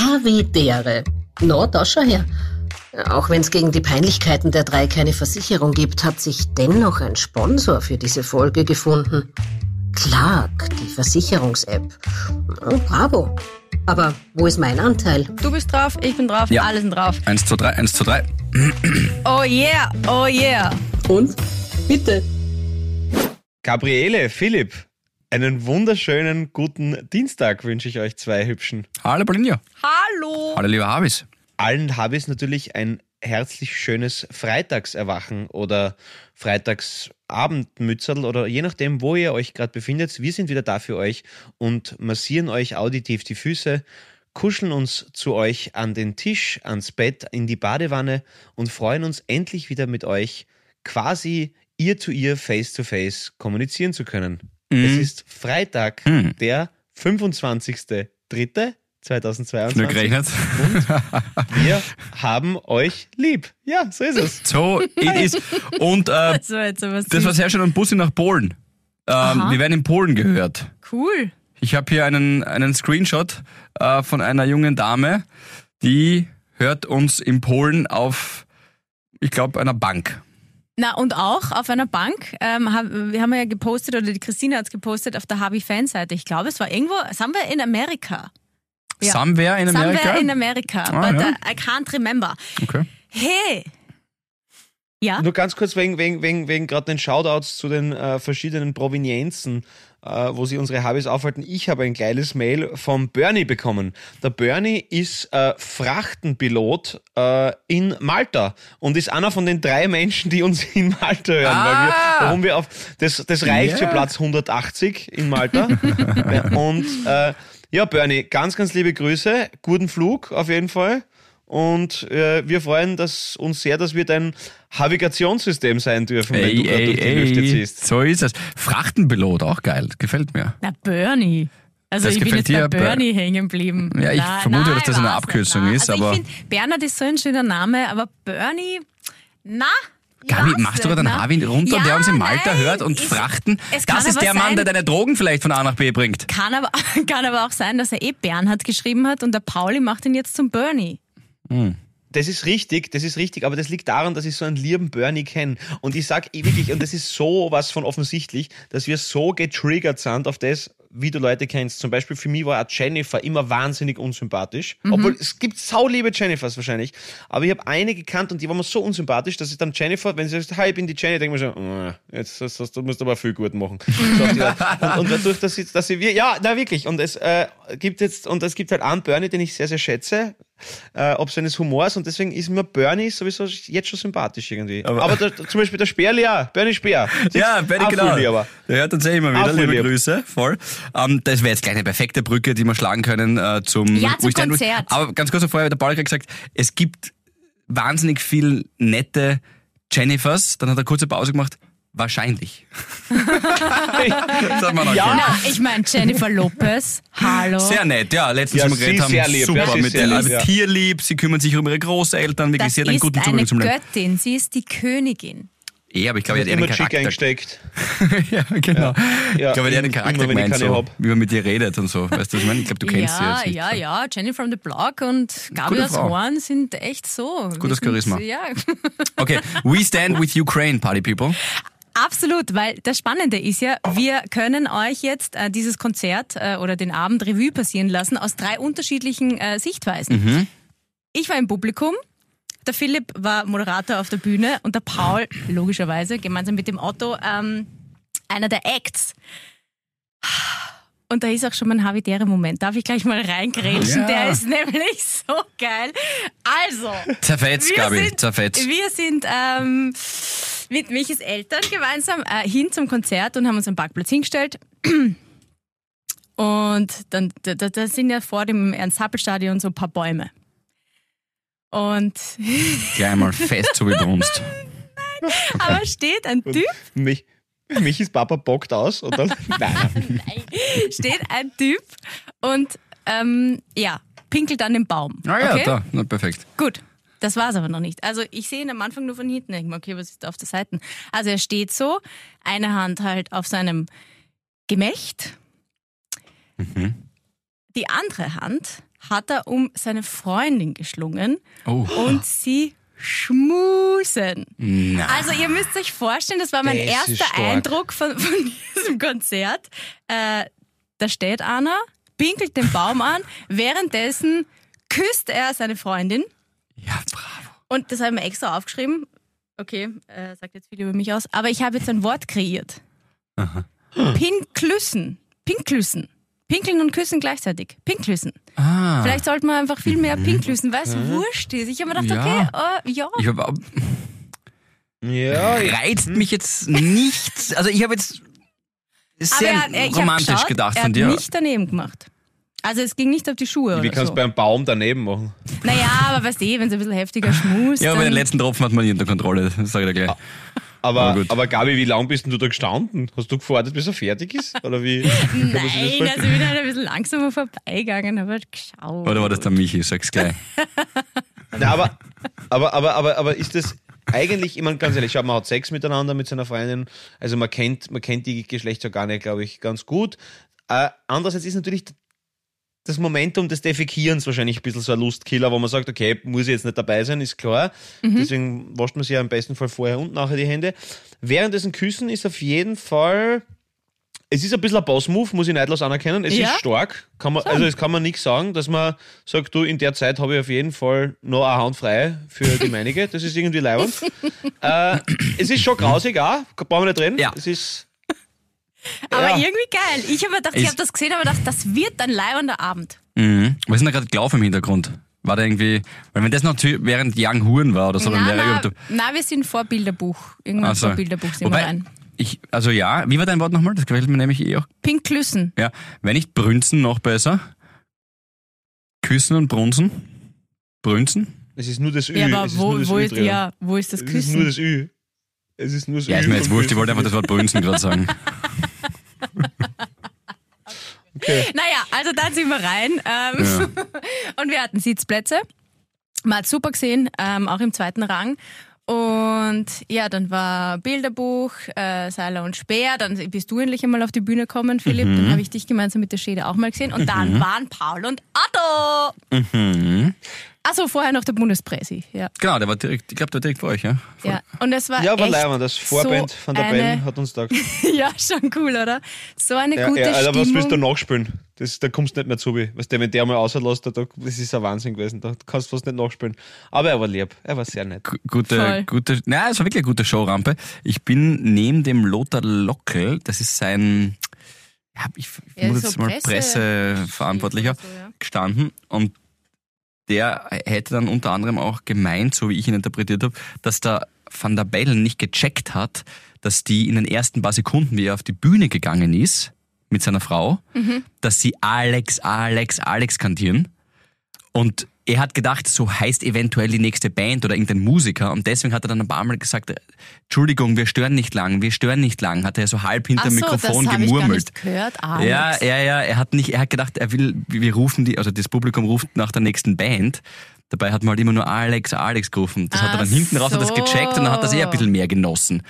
Havidere. No, da schau her. Auch wenn es gegen die Peinlichkeiten der drei keine Versicherung gibt, hat sich dennoch ein Sponsor für diese Folge gefunden. Clark, die Versicherungs-App. Oh, bravo. Aber wo ist mein Anteil? Du bist drauf, ich bin drauf, Ja. alle sind drauf. 1 zu 3, 1 zu 3. Oh yeah, oh yeah. Und? Bitte. Gabriele, Philipp, einen wunderschönen guten Dienstag wünsche ich euch zwei Hübschen. Hallo Paulinho. Hallo. Hallo lieber Habis. Allen habe ich natürlich ein herzlich schönes Freitagserwachen oder Freitagsabendmützerl oder je nachdem, wo ihr euch gerade befindet. Wir sind wieder da für euch und massieren euch auditiv die Füße, kuscheln uns zu euch an den Tisch, ans Bett, in die Badewanne und freuen uns endlich wieder mit euch quasi ear to ear, face to face kommunizieren zu können. Es ist Freitag, Mhm. der 25.03.2022. Nur gerechnet. Wir haben euch lieb. Ja, so ist es. So, it is. Und äh, Das war jetzt aber das war sehr schön. Ein Bussi nach Polen. Ähm, wir werden in Polen gehört. cool. Ich habe hier einen, einen Screenshot äh, von einer jungen Dame, die hört uns in Polen auf, ich glaube, einer Bank. Na, und auch auf einer Bank, ähm, haben, wir haben ja gepostet, oder die Christine hat es gepostet auf der Habi-Fanseite. Ich glaube, es war irgendwo, sind wir in Amerika? Ja. Somewhere in Amerika? Somewhere in America, Ah, but ja. uh, I can't remember. Okay. Hey! Ja? Nur ganz kurz wegen, wegen, wegen, wegen gerade den Shoutouts zu den äh, verschiedenen Provenienzen, äh, wo sie unsere Habis aufhalten. Ich habe ein kleines Mail vom Bernie bekommen. Der Bernie ist äh, Frachtenpilot äh, in Malta und ist einer von den drei Menschen, die uns in Malta hören. Weil wir, Ah! warum wir auf das, das reicht für Ja. Platz 180 in Malta. Und äh, ja, Bernie, ganz, ganz liebe Grüße. Guten Flug auf jeden Fall. Und äh, wir freuen das uns sehr, dass wir dein Navigationssystem sein dürfen, wenn du Ey, gerade durch die Lüfte ey, ziehst. so ist es. Frachtenpilot, auch geil, gefällt mir. Na, Bernie. Also Das ich bin jetzt bei Ber- Bernie hängen geblieben. Ja, ich vermute, dass das eine Abkürzung nicht, ist, na. also aber- Ich finde, Bernhard ist so ein schöner Name, aber Bernie, na. Gabi, machst du gerade einen na. Harvin runter, ja, der uns in Malta nein, hört und Frachten? Das ist aber der Mann, sein, der deine Drogen vielleicht von A nach B bringt. Kann aber, kann aber auch sein, dass er eh Bernhard geschrieben hat und der Pauli macht ihn jetzt zum Bernie. Das ist richtig, das ist richtig, aber das liegt daran, dass ich so einen lieben Bernie kenne. Und ich sag eh wirklich, und das ist so was von offensichtlich, dass wir so getriggert sind auf das, wie du Leute kennst. Zum Beispiel für mich war auch Jennifer immer wahnsinnig unsympathisch. Obwohl es gibt sauliebe Jennifers wahrscheinlich. Aber ich habe eine gekannt und die war mir so unsympathisch, dass ich dann Jennifer, wenn sie sagt, hi, ich bin die Jenny, denke ich mir so, "Ah, jetzt hast, hast, du musst aber viel gut machen. So und, und dadurch, dass sie, dass sie wir, ja, na wirklich. Und es äh, gibt jetzt, und es gibt halt einen Bernie, den ich sehr, sehr schätze, äh, ob seines Humors und deswegen ist mir Bernie sowieso jetzt schon sympathisch irgendwie. Aber, der, zum Beispiel der Sperli ja, Bernie Speer. Ja, Auch genau. aber. Der hört uns eh immer wieder. Liebe lieb. Grüße, voll. Ähm, das wäre jetzt gleich eine perfekte Brücke, die wir schlagen können äh, zum, Ja, zum Konzert. Aber ganz kurz vorher, der Paul hat gesagt, es gibt wahnsinnig viel nette Jennifers. Dann hat er kurze Pause gemacht. Wahrscheinlich. hat man auch Ja. Na, ich meine Jennifer Lopez, hallo. Sehr nett, ja. Letztens Ja, haben wir geredet sie haben, sehr lieb, super ja, sie ist mit der lieb, ja. Tierlieb, sie kümmern sich um ihre Großeltern, wirklich, das sie hat einen ist guten Zugang eine zum Leben. Göttin, sie ist die Königin. Eh, aber ich glaube, er hat eher Immer einen schick Charakter. eingesteckt. ja, genau. Ja, ich glaube, er hat einen immer, Charakter wenn ich gemeint, so, hab. wie man mit dir redet und so. Weißt du, was ich meine? Ich glaube, du kennst sie ja, jetzt nicht. ja, so. ja. Jenny from the Block und Gabi aus. Horn sind echt so. Gutes Charisma. Ja, Okay, we stand with Ukraine, Party People. absolut, weil das Spannende ist ja, wir können euch jetzt äh, dieses Konzert äh, oder den Abend Revue passieren lassen aus drei unterschiedlichen äh, Sichtweisen. Mhm. Ich war im Publikum, der Philipp war Moderator auf der Bühne und der Paul, logischerweise, gemeinsam mit dem Otto, ähm, einer der Acts. Und da ist auch schon mein habitärer Moment. Darf ich gleich mal reingrätschen? Ja. Der ist nämlich so geil. Also, Zerfetzt, Gabi, sind, zerfetzt. wir sind ähm, mit Michis Eltern gemeinsam äh, hin zum Konzert und haben uns am Parkplatz hingestellt. Und dann da, da sind ja vor dem Ernst-Happel-Stadion so ein paar Bäume. Und Gleich mal fest, so wie brunst. aber steht ein Typ, Mich, mich ist Papa bockt aus und dann. Nein, nein. steht ein Typ und ähm, ja, pinkelt an den Baum. Ah ja, okay? da, na, perfekt. Gut. Das war's aber noch nicht. Also ich sehe ihn am Anfang nur von hinten. Ich denke okay, was ist da auf der Seite? Also er steht so, eine Hand halt auf seinem Gemächt, Mhm. die andere Hand hat er um seine Freundin geschlungen Oh. und sie schmusen. Na. Also ihr müsst euch vorstellen, das war mein Das erster. Eindruck von, von diesem Konzert. Äh, da steht einer, pinkelt den Baum an, währenddessen küsst er seine Freundin Ja, bravo. und das habe ich mir extra aufgeschrieben. Okay, äh, sagt jetzt viel über mich aus, aber ich habe jetzt ein Wort kreiert. Pinklüssen. Pinklüssen. Pinkeln und küssen gleichzeitig. Pinklüssen. Ah. Vielleicht sollten wir einfach viel mehr pinklüssen, weil es wurscht ist. Ich habe mir gedacht, Ja. okay, äh, ja. Ich hab, Ja, ich- reizt mich jetzt nicht. Also ich habe jetzt sehr er, er, hab romantisch geschaut, gedacht er von hat dir. nicht daneben gemacht. Also es ging nicht auf die Schuhe wie kannst so. du beim Baum daneben machen? Naja, aber weißt du, wenn es ein bisschen heftiger schmust, Ja, aber den letzten Tropfen hat man nie unter Kontrolle, das sage ich dir gleich. Aber, Aber gut. aber Gabi, wie lange bist denn du da gestanden? Hast du gewartet, bis er fertig ist? Oder wie? Nein, also ich bin halt ein bisschen langsamer vorbeigegangen, habe halt geschaut. Oder war das der Michi? Sag's gleich. Na, aber, aber, aber, aber, aber ist das eigentlich, ich meine, ganz ehrlich, schau, man hat Sex miteinander mit seiner Freundin, also man kennt, man kennt die Geschlechtsorgane, glaube ich, ganz gut. Äh, andererseits ist natürlich das Momentum des Defekierens wahrscheinlich ein bisschen so ein Lustkiller, wo man sagt, okay, muss ich jetzt nicht dabei sein, ist klar. Deswegen wascht man sich ja im besten Fall vorher und nachher die Hände. Währenddessen Küssen ist auf jeden Fall es ist ein bisschen ein Boss-Move, muss ich neidlos anerkennen. Es Ja? ist stark. Kann man, also es kann man nichts sagen, dass man sagt, du, in der Zeit habe ich auf jeden Fall noch eine Hand frei für die meinige. Das ist irgendwie leibend. äh, es ist schon grausig auch, brauchen wir nicht reden. Ja. Es ist, aber ja. irgendwie geil. Ich habe mir gedacht, ich habe das gesehen, aber gedacht, das wird ein leibender Abend. Mhm. Was ist denn da gerade gelaufen im Hintergrund? War da irgendwie, weil wenn das noch zu- während Young Huren war oder so, dann Na, wäre na, ich. na, wir sind vor Bilderbuch. Irgendwann so. vor Bilderbuch sind wir Wobei, rein. ich, also ja, wie war dein Wort nochmal? Das gefällt mir nämlich eh auch. Pinklüssen. Ja, wenn nicht brünzen, noch besser. Küssen und brunzen. Brünzen? es ist nur das Ü. Ja, aber es ist wo, nur das wo, Ü ist, ja, wo ist das Es ist nur Küssen? das Ü. Es ist nur das Ja, Ü. ist mir jetzt wurscht, ich wollte einfach Küssen. das Wort brünzen gerade sagen. Okay. Naja, also dann sind wir rein ähm, und wir hatten Sitzplätze. Man hat super gesehen, ähm, auch im zweiten Rang. Und ja, dann war Bilderbuch, äh, Seiler und Speer. Dann bist du endlich einmal auf die Bühne gekommen, Philipp. Mhm. Dann habe ich dich gemeinsam mit der Schäde auch mal gesehen. Und dann waren Paul und Otto. Mhm. Achso, vorher noch der Bundespräsi. Ja. Genau, der war direkt, ich glaube, der war direkt vor euch, ja? Voll. ja. Und es war Ja, war echt leibend. Das Vorband so von der eine, Band hat uns da. Ja, schon cool, oder? So eine Ja, gute ja, Alter, was willst du Stimmung. nachspielen? Das, da kommst du nicht mehr zu. Weißt du, wenn der mal rauslässt, da, das ist ein Wahnsinn gewesen. Da kannst du fast nicht nachspielen. Aber er war lieb. Er war sehr nett. Gu- Gute, Voll. gute, na, es war wirklich eine gute Showrampe. Ich bin neben dem Lothar Lockel, das ist sein, ja, ich, ich Ja, muss so jetzt mal Presse- Presseverantwortlicher, So, ja. gestanden und der hätte dann unter anderem auch gemeint, so wie ich ihn interpretiert habe, dass der Van der Bellen nicht gecheckt hat, dass die in den ersten paar Sekunden, wie er auf die Bühne gegangen ist, mit seiner Frau, dass sie Alex, Alex, Alex kantieren. Und er hat gedacht, so heißt eventuell die nächste Band oder irgendein Musiker. Und deswegen hat er dann ein paar Mal gesagt, Entschuldigung, wir stören nicht lang, wir stören nicht lang. Hat er so halb hinter Ach dem so, Mikrofon das habe ich gar gemurmelt. nicht gehört, Alex. Ja, ja, ja. Er hat nicht, er hat gedacht, er will, wir rufen die, also das Publikum ruft nach der nächsten Band. Dabei hat man halt immer nur Alex, Alex gerufen. Das hat er Ach dann hinten raus hat das so. gecheckt und dann hat das eh ein bisschen mehr genossen.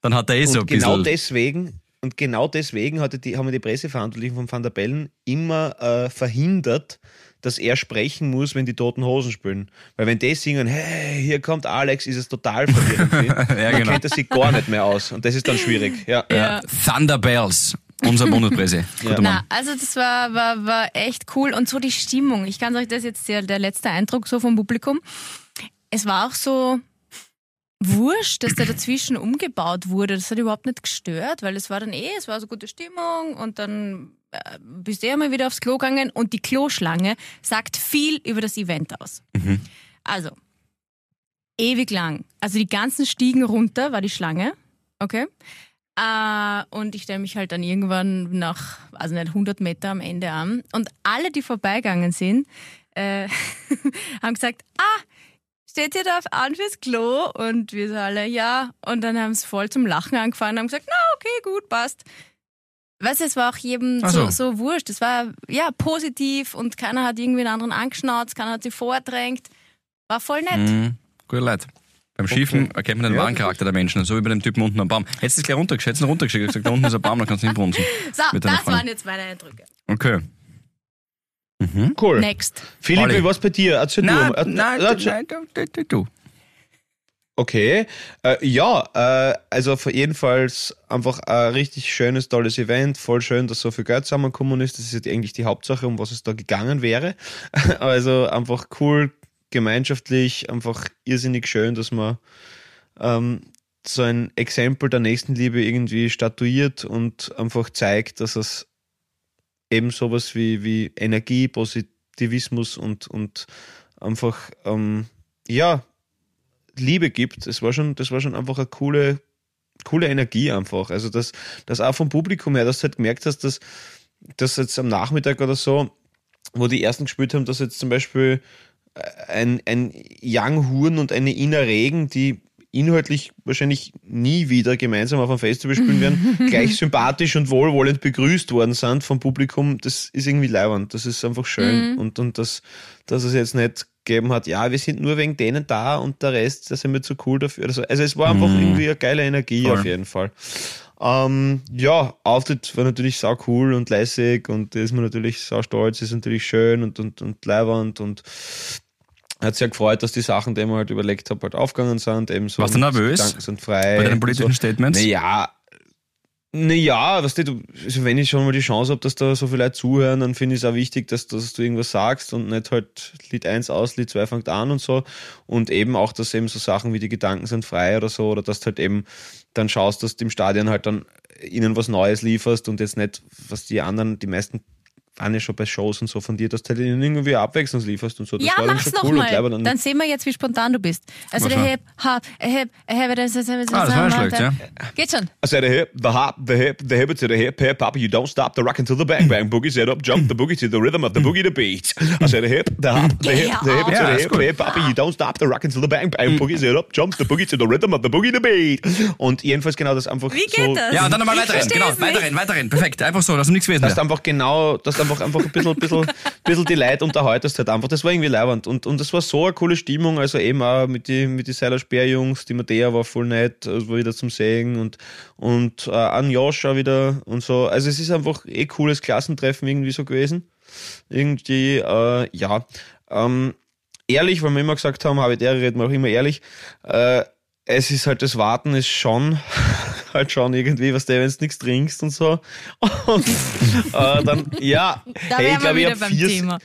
Dann hat er eh so ein und genau bisschen. deswegen, und genau deswegen die, haben die Presseverantwortlichen von Van der Bellen immer äh, verhindert, dass er sprechen muss, wenn die Toten Hosen spielen. Weil wenn die singen, hey, hier kommt Alex, ist es total verwirrend. Ja, Dann genau. kennt er sich gar nicht mehr aus. Und das ist dann schwierig. Ja. ja. Thunderbells, unser Na, Mann. also das war, war, war echt cool. Und so die Stimmung. Ich kann euch das jetzt der, der letzte Eindruck so vom Publikum. Es war auch so wurscht, dass da dazwischen umgebaut wurde. Das hat überhaupt nicht gestört, weil es war dann eh, es war so gute Stimmung und dann bist du eh mal wieder aufs Klo gegangen und die Kloschlange sagt viel über das Event aus. Also, ewig lang. Also die ganzen Stiegen runter war die Schlange. Okay. Äh, und ich stelle mich halt dann irgendwann nach, also nicht 100 Meter am Ende an. Und alle, die vorbeigegangen sind, äh, haben gesagt, ah, steht ihr da an fürs Klo? Und wir so alle, ja. Und dann haben sie voll zum Lachen angefangen und haben gesagt, na, okay, gut, passt. Weißt du, es war auch jedem so. so. So, wurscht. Es war, ja, positiv und keiner hat irgendwie einen anderen angeschnauzt, keiner hat sie vordrängt. War voll nett. Mhm. Gute Leute. Beim Schiefen erkennt man den Ja, wahren Charakter der Menschen, so wie bei dem Typen unten am Baum. Hättest du es gleich runtergeschickt, hättest du ihn runtergeschickt und gesagt, da unten ist ein Baum, da kannst du hinbrunzen. So, das Freundin. waren jetzt meine Eindrücke. Okay. Cool. Next. Philipp, Olli. war's bei dir? Erzähl Nein, du. nein, nein, du, du, du. Okay, äh, ja, äh, also auf jeden Fall einfach ein richtig schönes, tolles Event. Voll schön, dass so viel Geld zusammengekommen ist. Das ist jetzt eigentlich die Hauptsache, um was es da gegangen wäre. Also einfach cool, gemeinschaftlich, einfach irrsinnig schön, dass man ähm, so ein Exempel der Nächstenliebe irgendwie statuiert und einfach zeigt, dass es eben sowas wie, wie Energie, Positivismus und, und einfach, ähm, ja, Liebe gibt. Es war schon, das war schon einfach eine coole, coole Energie einfach. Also das, das auch vom Publikum her, dass du halt gemerkt hast, dass, dass jetzt am Nachmittag oder so, wo die ersten gespielt haben, dass jetzt zum Beispiel ein, ein Young Huren und eine Ina Regen, die inhaltlich wahrscheinlich nie wieder gemeinsam auf einem Festival spielen werden, gleich sympathisch und wohlwollend begrüßt worden sind vom Publikum, das ist irgendwie leiwand. Das ist einfach schön. Und, und das, dass es jetzt nicht gegeben hat, ja, wir sind nur wegen denen da und der Rest, da sind wir zu cool dafür. Also, also es war einfach irgendwie eine geile Energie Voll. auf jeden Fall. Ähm, ja, Auftritt war natürlich sau cool und lässig und da ist man natürlich sau stolz, ist natürlich schön und, und, und leiwand und hat sehr gefreut, dass die Sachen, die ich mir halt überlegt habe, halt aufgegangen sind. Eben so Warst du nervös? Gedanken sind frei. Bei deinen politischen so. Statements? Naja, naja, weißt du, also wenn ich schon mal die Chance habe, dass da so viele Leute zuhören, dann finde ich es auch wichtig, dass, dass du irgendwas sagst und nicht halt Lied 1 aus, Lied 2 fängt an und so. Und eben auch, dass eben so Sachen wie die Gedanken sind frei oder so, oder dass du halt eben dann schaust, dass du im Stadion halt dann ihnen was Neues lieferst und jetzt nicht, was die anderen, die meisten ja schon bei Shows und so von dir, dass du halt ihnen irgendwie Abwechslung lieferst und so. Das ja, war dann mach's schon noch cool und mal. dann. Dann sehen wir jetzt, wie spontan du bist. Also der. Hip, Hop, Hip, Hip, das ist Ah, das war schlecht, ja. Geht schon. I said the hip, the hop, the hip, the hip to the hip, hip hop. You don't stop the rockin' to the bang bang boogie. Set up, jump the boogie to the rhythm of the boogie the beat. I said the hip, the hop, the hip, the hip to the ist hip, hip hop. You don't stop the rockin' to the bang bang boogie. Set up, jump the boogie to the rhythm of the boogie the beat. Und jedenfalls genau das einfach Wie geht so. das? Ja, und dann nochmal versteh's genau, nicht. weiterrennen, weiterrennen, perfekt, einfach so, dass du nichts gewesen du wäre. einfach genau, dass du einfach, einfach ein bisschen, bisschen, bisschen die Leute unterhaltest halt einfach. Das war irgendwie leiwand. Und, und das war so eine coole Stimmung, also eben auch mit die, mit die Seiler Speerjungs, die Mattea war voll nett, es war wieder zum Sehen und, und äh, an Josh auch wieder und so. Also es ist einfach eh cooles Klassentreffen irgendwie so gewesen. Irgendwie, äh, ja. Ähm, ehrlich, weil wir immer gesagt haben, habe ich der reden wir auch immer ehrlich, äh, es ist halt das Warten ist schon halt schon irgendwie, was der, wenn du nichts trinkst und so. Und äh, dann, ja, Da hey, ich glaube, ich habe vier, Thema.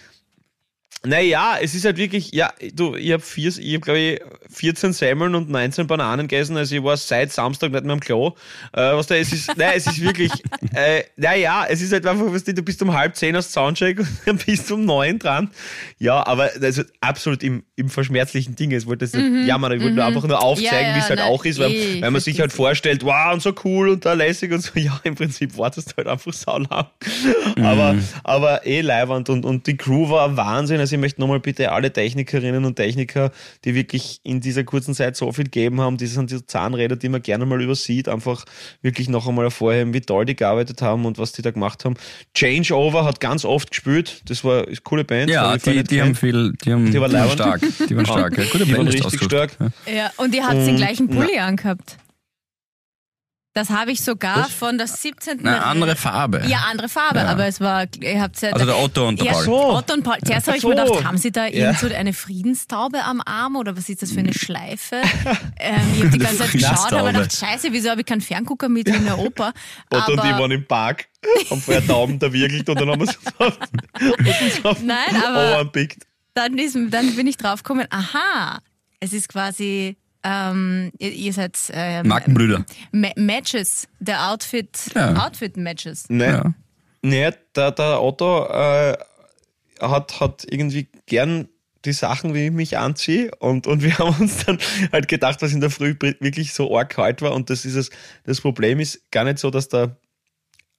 naja, es ist halt wirklich, ja, du, ich habe vier, ich hab, glaube ich, 14 Semmeln und 19 Bananen gegessen, also ich war seit Samstag nicht mehr am Klo. Äh, was da, es ist, nein, es ist wirklich, äh, naja, es ist halt einfach, weißt du, du bist um halb zehn aus Soundcheck und dann bist du um neun dran. Ja, aber also absolut im, im verschmerzlichen Ding. Es wollte das nicht jammern, ich wollte nur einfach nur aufzeigen, Mhm, Ja, wie es halt nein, auch ist, weil, eh, weil man sich halt vorstellt, wow, und so cool und da lässig und so. Ja, im Prinzip wartest du halt einfach saulang. Aber, aber eh leiwand und, und die Crew war Wahnsinn. Also ich möchte nochmal bitte alle Technikerinnen und Techniker, die wirklich in dieser kurzen Zeit so viel gegeben haben, die sind die Zahnräder, die man gerne mal übersieht, einfach wirklich noch einmal hervorheben, wie toll die gearbeitet haben und was die da gemacht haben. Changeover hat ganz oft gespielt. Das war ist eine coole Band. Ja, ich die, die haben viel, die haben Die leibend. stark, die waren stark. Ja, gute Die waren richtig ausgesucht. stark. Ja. Und ihr habt den Und- gleichen na- Pulli angehabt. Das habe ich sogar Was? von der 17. Na, andere Farbe. Ja, andere Farbe, Ja. aber es war, ihr habt ja. Also der Otto und der ja, Paul. so. Otto und Paul. Zuerst habe ich Ach mir so. gedacht, haben sie da Ja. irgend so eine Friedenstaube am Arm oder was ist das für eine Schleife? ähm, ich habe die ganze Zeit geschaut, aber Friedenstaube. gedacht, scheiße, wieso habe ich keinen Ferngucker mit in der Oper? Otto und die aber, waren im Park, haben vorher Tauben da wirkelt und dann haben wir es auf, auf Nein, aber-. Dann, ist, dann bin ich drauf gekommen, aha, es ist quasi, ähm, ihr, ihr seid ähm, Markenbrüder. Ma Matches, der Outfit, Ja. Outfit-Matches. Nee, Ja. nee der, der Otto äh, hat, hat irgendwie gern die Sachen, wie ich mich anziehe. Und, und wir haben uns dann halt gedacht, was in der Früh wirklich so arg kalt war. Und das ist es. Das Problem ist gar nicht so, dass da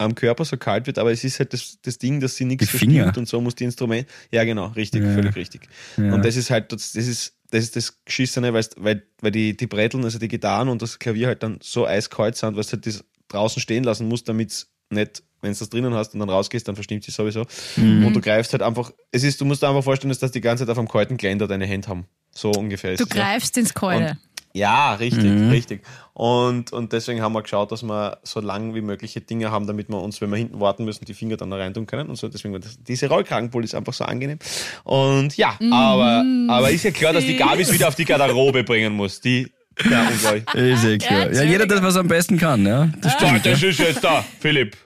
am Körper so kalt wird, aber es ist halt das, das Ding, dass sie nichts verstimmt und so muss die Instrument. Ja, genau, richtig, Ja. völlig richtig. Ja. Und das ist halt, das, das ist, das ist das Geschissene, weil, weil die, die Bretteln, also die Gitarren und das Klavier halt dann so eiskalt sind, weil du halt das draußen stehen lassen musst, damit es nicht, wenn du das drinnen hast und dann rausgehst, dann verstimmt sich sowieso. Mhm. Und du greifst halt einfach, es ist, du musst dir einfach vorstellen, dass das die ganze Zeit auf dem kalten Geländer deine Hände haben. So ungefähr ist Du es, ja. greifst ins Keule. Ja, richtig, Mhm. richtig. Und, und deswegen haben wir geschaut, dass wir so lang wie mögliche Dinge haben, damit wir uns, wenn wir hinten warten müssen, die Finger dann da rein tun können. Und so, deswegen war das, diese Rollkragenpulli ist einfach so angenehm. Und ja, aber, aber ist ja klar, dass die Gabis wieder auf die Garderobe bringen muss. Die, ja. Ist eh klar. Ja, jeder das, was er am besten kann, ja. Das stimmt. das ist jetzt da, Philipp.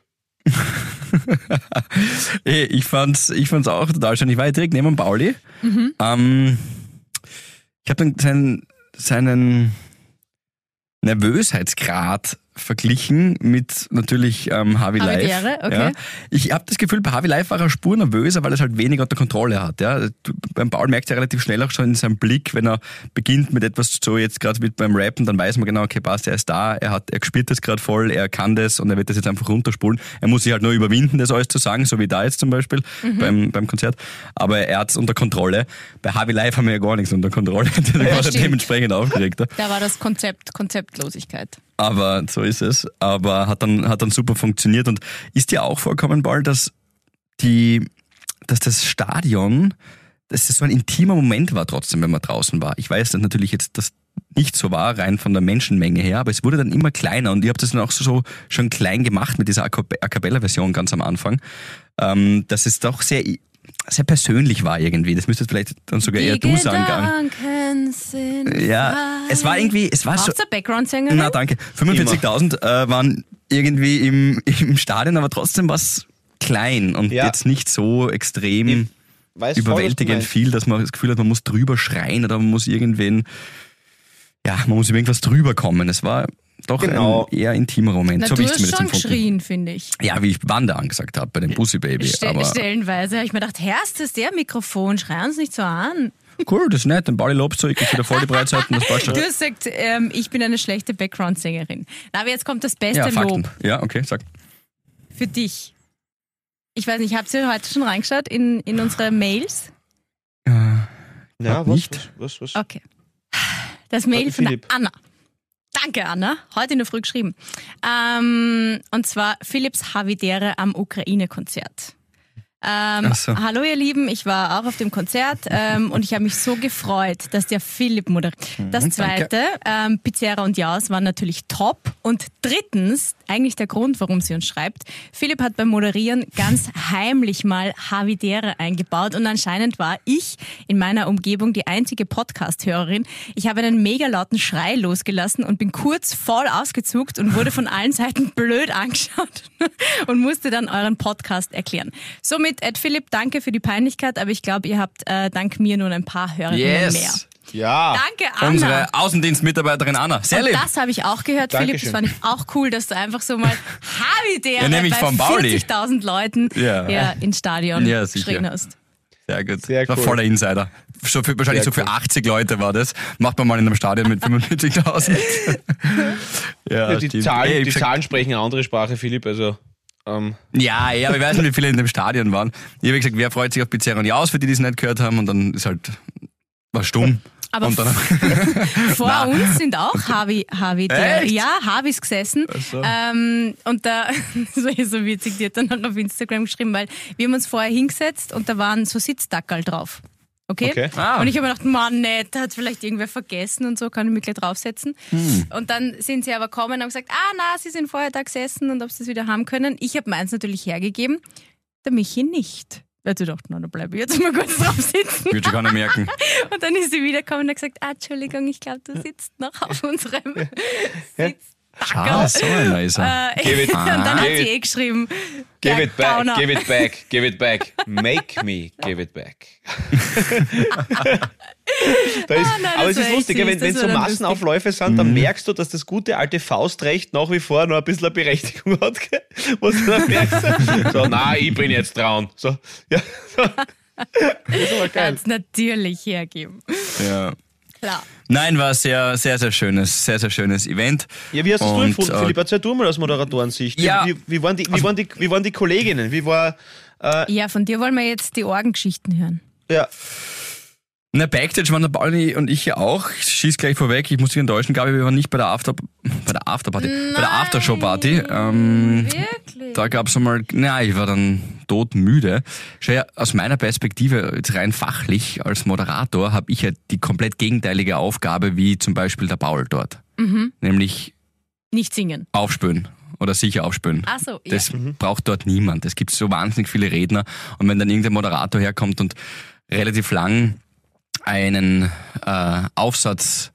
Ich fand's, ich fand's auch total schön. Ich war ja direkt neben dem Pauli. Ähm, ich habe dann seinen, seinen Nervösheitsgrad verglichen mit natürlich ähm, Harvey Live. Habitäre, okay. Ja. Ich habe das Gefühl, bei Harvey Live war er spur nervöser, weil er es halt weniger unter Kontrolle hat. Ja. Beim Paul merkt er relativ schnell auch schon in seinem Blick, wenn er beginnt mit etwas so jetzt gerade mit beim Rappen, dann weiß man genau, okay, passt, er ist da, er hat, er spürt das gerade voll, er kann das und er wird das jetzt einfach runterspulen. Er muss sich halt nur überwinden, das alles zu sagen, so wie da jetzt zum Beispiel Mhm. beim, beim Konzert. Aber er hat es unter Kontrolle. Bei Harvey Live haben wir ja gar nichts unter Kontrolle. Der war stimmt. dementsprechend aufgeregter. Da war das Konzept Konzeptlosigkeit. Aber so ist es. Aber hat dann, hat dann super funktioniert. Und ist dir auch vollkommen bald, dass die, dass das Stadion, dass das so ein intimer Moment war trotzdem, wenn man draußen war. Ich weiß, dass natürlich jetzt das nicht so war, rein von der Menschenmenge her, aber es wurde dann immer kleiner und ihr habt das dann auch so, so schon klein gemacht mit dieser A Cappella-Version ganz am Anfang, ähm, dass es doch sehr, sehr persönlich war irgendwie. Das müsstest vielleicht dann sogar eher Die du sagen. Gang. Gedanken sind Ja, frei. es war irgendwie, es war so, Braucht's eine Background-Sängerin? na danke. 45.000 äh, waren irgendwie im, im Stadion, aber trotzdem was klein und Ja. jetzt nicht so extrem Ich weiß voll, überwältigend meinst. viel, dass man das Gefühl hat, man muss drüber schreien oder man muss irgendwen, ja, man muss über irgendwas drüber kommen. Es war doch Genau. ein eher intimer Moment. Na, so du wie ich hast schon empfunden. geschrien, finde ich. Ja, wie ich Wanda angesagt habe bei dem Pussy Baby. Ste aber stellenweise habe ich mir gedacht, Herst, das ist der Mikrofon, schrei uns nicht so an. cool, das ist nett. Den Body lobst du, ich wieder voll die Breitseiten, das passt schon. Du hast gesagt, ähm, ich bin eine schlechte Background-Sängerin. Aber jetzt kommt das beste Ja, Fakten. Lob Ja, okay, sag. für dich. Ich weiß nicht, habt ihr heute schon reingeschaut in, in unsere Mails? Ja, Glaub was, nicht. was, was, was? Okay. Das Mail von der Philipp. Anna. Danke, Anna. Heute in der Früh geschrieben. Ähm, und zwar Philips Havidere am Ukraine-Konzert. Ähm, so. Hallo ihr Lieben, ich war auch auf dem Konzert ähm, und ich habe mich so gefreut, dass der Philipp moderiert. Das Mhm, zweite, ähm, Pizzera und Jaus waren natürlich top. Und drittens, eigentlich der Grund, warum sie uns schreibt, Philipp hat beim Moderieren ganz heimlich mal Havidere eingebaut und anscheinend war ich in meiner Umgebung die einzige Podcast-Hörerin. Ich habe einen mega lauten Schrei losgelassen und bin kurz voll ausgezuckt und wurde von allen Seiten blöd angeschaut und musste dann euren Podcast erklären. Somit, Ed Philipp, danke für die Peinlichkeit, aber ich glaube, ihr habt äh, dank mir nun ein paar Hörerinnen mehr. Yes. Ja. Danke, Anna. Unsere Außendienstmitarbeiterin Anna. Sehr Und lieb. das habe ich auch gehört, Philipp. Das Dankeschön. fand ich auch cool, dass du einfach so mal Havidere Ja, nämlich bei vom Pauli. 40.000 Leuten Ja. ja. ins Stadion Ja, geschrien hast. Sehr gut. Sehr cool. voller Insider. So für, wahrscheinlich Sehr so für cool. 80 Leute war das. Macht man mal in einem Stadion mit 45.000. ja, Ja, die, stimmt. Zahlen, Ey, die Zahlen sprechen eine andere Sprache, Philipp. Also, ähm, Ja, ja, aber ich weiß nicht, wie viele in dem Stadion waren. Ich habe gesagt, wer freut sich auf Pizzeria und Jaus, für die, die es nicht gehört haben. Und dann ist halt, war stumm. Aber und dann, Vor Na. uns sind auch Havi, Havi der, ja, Havis gesessen. so. Ähm, und da, so, so witzig, die hat dann halt auf Instagram geschrieben, weil wir haben uns vorher hingesetzt und da waren so Sitzdackerl drauf. Okay? Okay. Ah. Und ich habe mir gedacht, Mann, nett, hat vielleicht irgendwer vergessen und so, kann ich mich gleich draufsetzen. Hm. Und dann sind sie aber gekommen und haben gesagt, ah, na, sie sind vorher da gesessen und ob sie das wieder haben können. Ich habe meins natürlich hergegeben, der Michi nicht. Weil sie dachte, na, dann bleibe ich jetzt mal kurz drauf sitzen. würde ich gar nicht merken. Und dann ist sie wiedergekommen und hat gesagt, ah, Entschuldigung, ich glaube, du sitzt noch auf unserem Sitz. Ah, so ein nicer. Äh, Give it- und dann hat sie eh geschrieben, give it back, Gauner. give it back, give it back. Make me give it back. da ist, Ah, nein, aber es ist lustig, süß, wenn, wenn so dann Massenaufläufe sind, dann merkst du, dass das gute alte Faustrecht nach wie vor noch ein bisschen eine Berechtigung hat. Wo du dann merkst, so, na, ich bin jetzt dran. So, ja, so. Das ist aber Er geil. es natürlich hergeben. Ja. Klar. Nein, war sehr, sehr, sehr schönes, sehr, sehr schönes Event. Ja, wie hast du es Und, empfunden, äh, Philipp? Erzähl du mal aus Moderatorensicht. Ja. Wie, wie, waren die, wie, waren die, wie waren die Kolleginnen? Wie war, äh, Ja, von dir wollen wir jetzt die Orgengeschichten hören. ja, Na, Backstage waren der Pauli und ich ja auch. Ich schieß gleich vorweg, ich muss dich enttäuschen, Gabi, wir waren nicht bei der After, bei der Afterparty, bei der Aftershow-Party. Ähm, Wirklich? da gab es einmal, na, ich war dann todmüde. Schau ja, aus meiner Perspektive, jetzt rein fachlich als Moderator, habe ich ja die komplett gegenteilige Aufgabe wie zum Beispiel der Paul dort. Nämlich Nicht singen. aufspüren oder sicher aufspüren. Ach so, ja. Das braucht dort niemand. Es gibt so wahnsinnig viele Redner und wenn dann irgendein Moderator herkommt und relativ lang einen äh, Aufsatz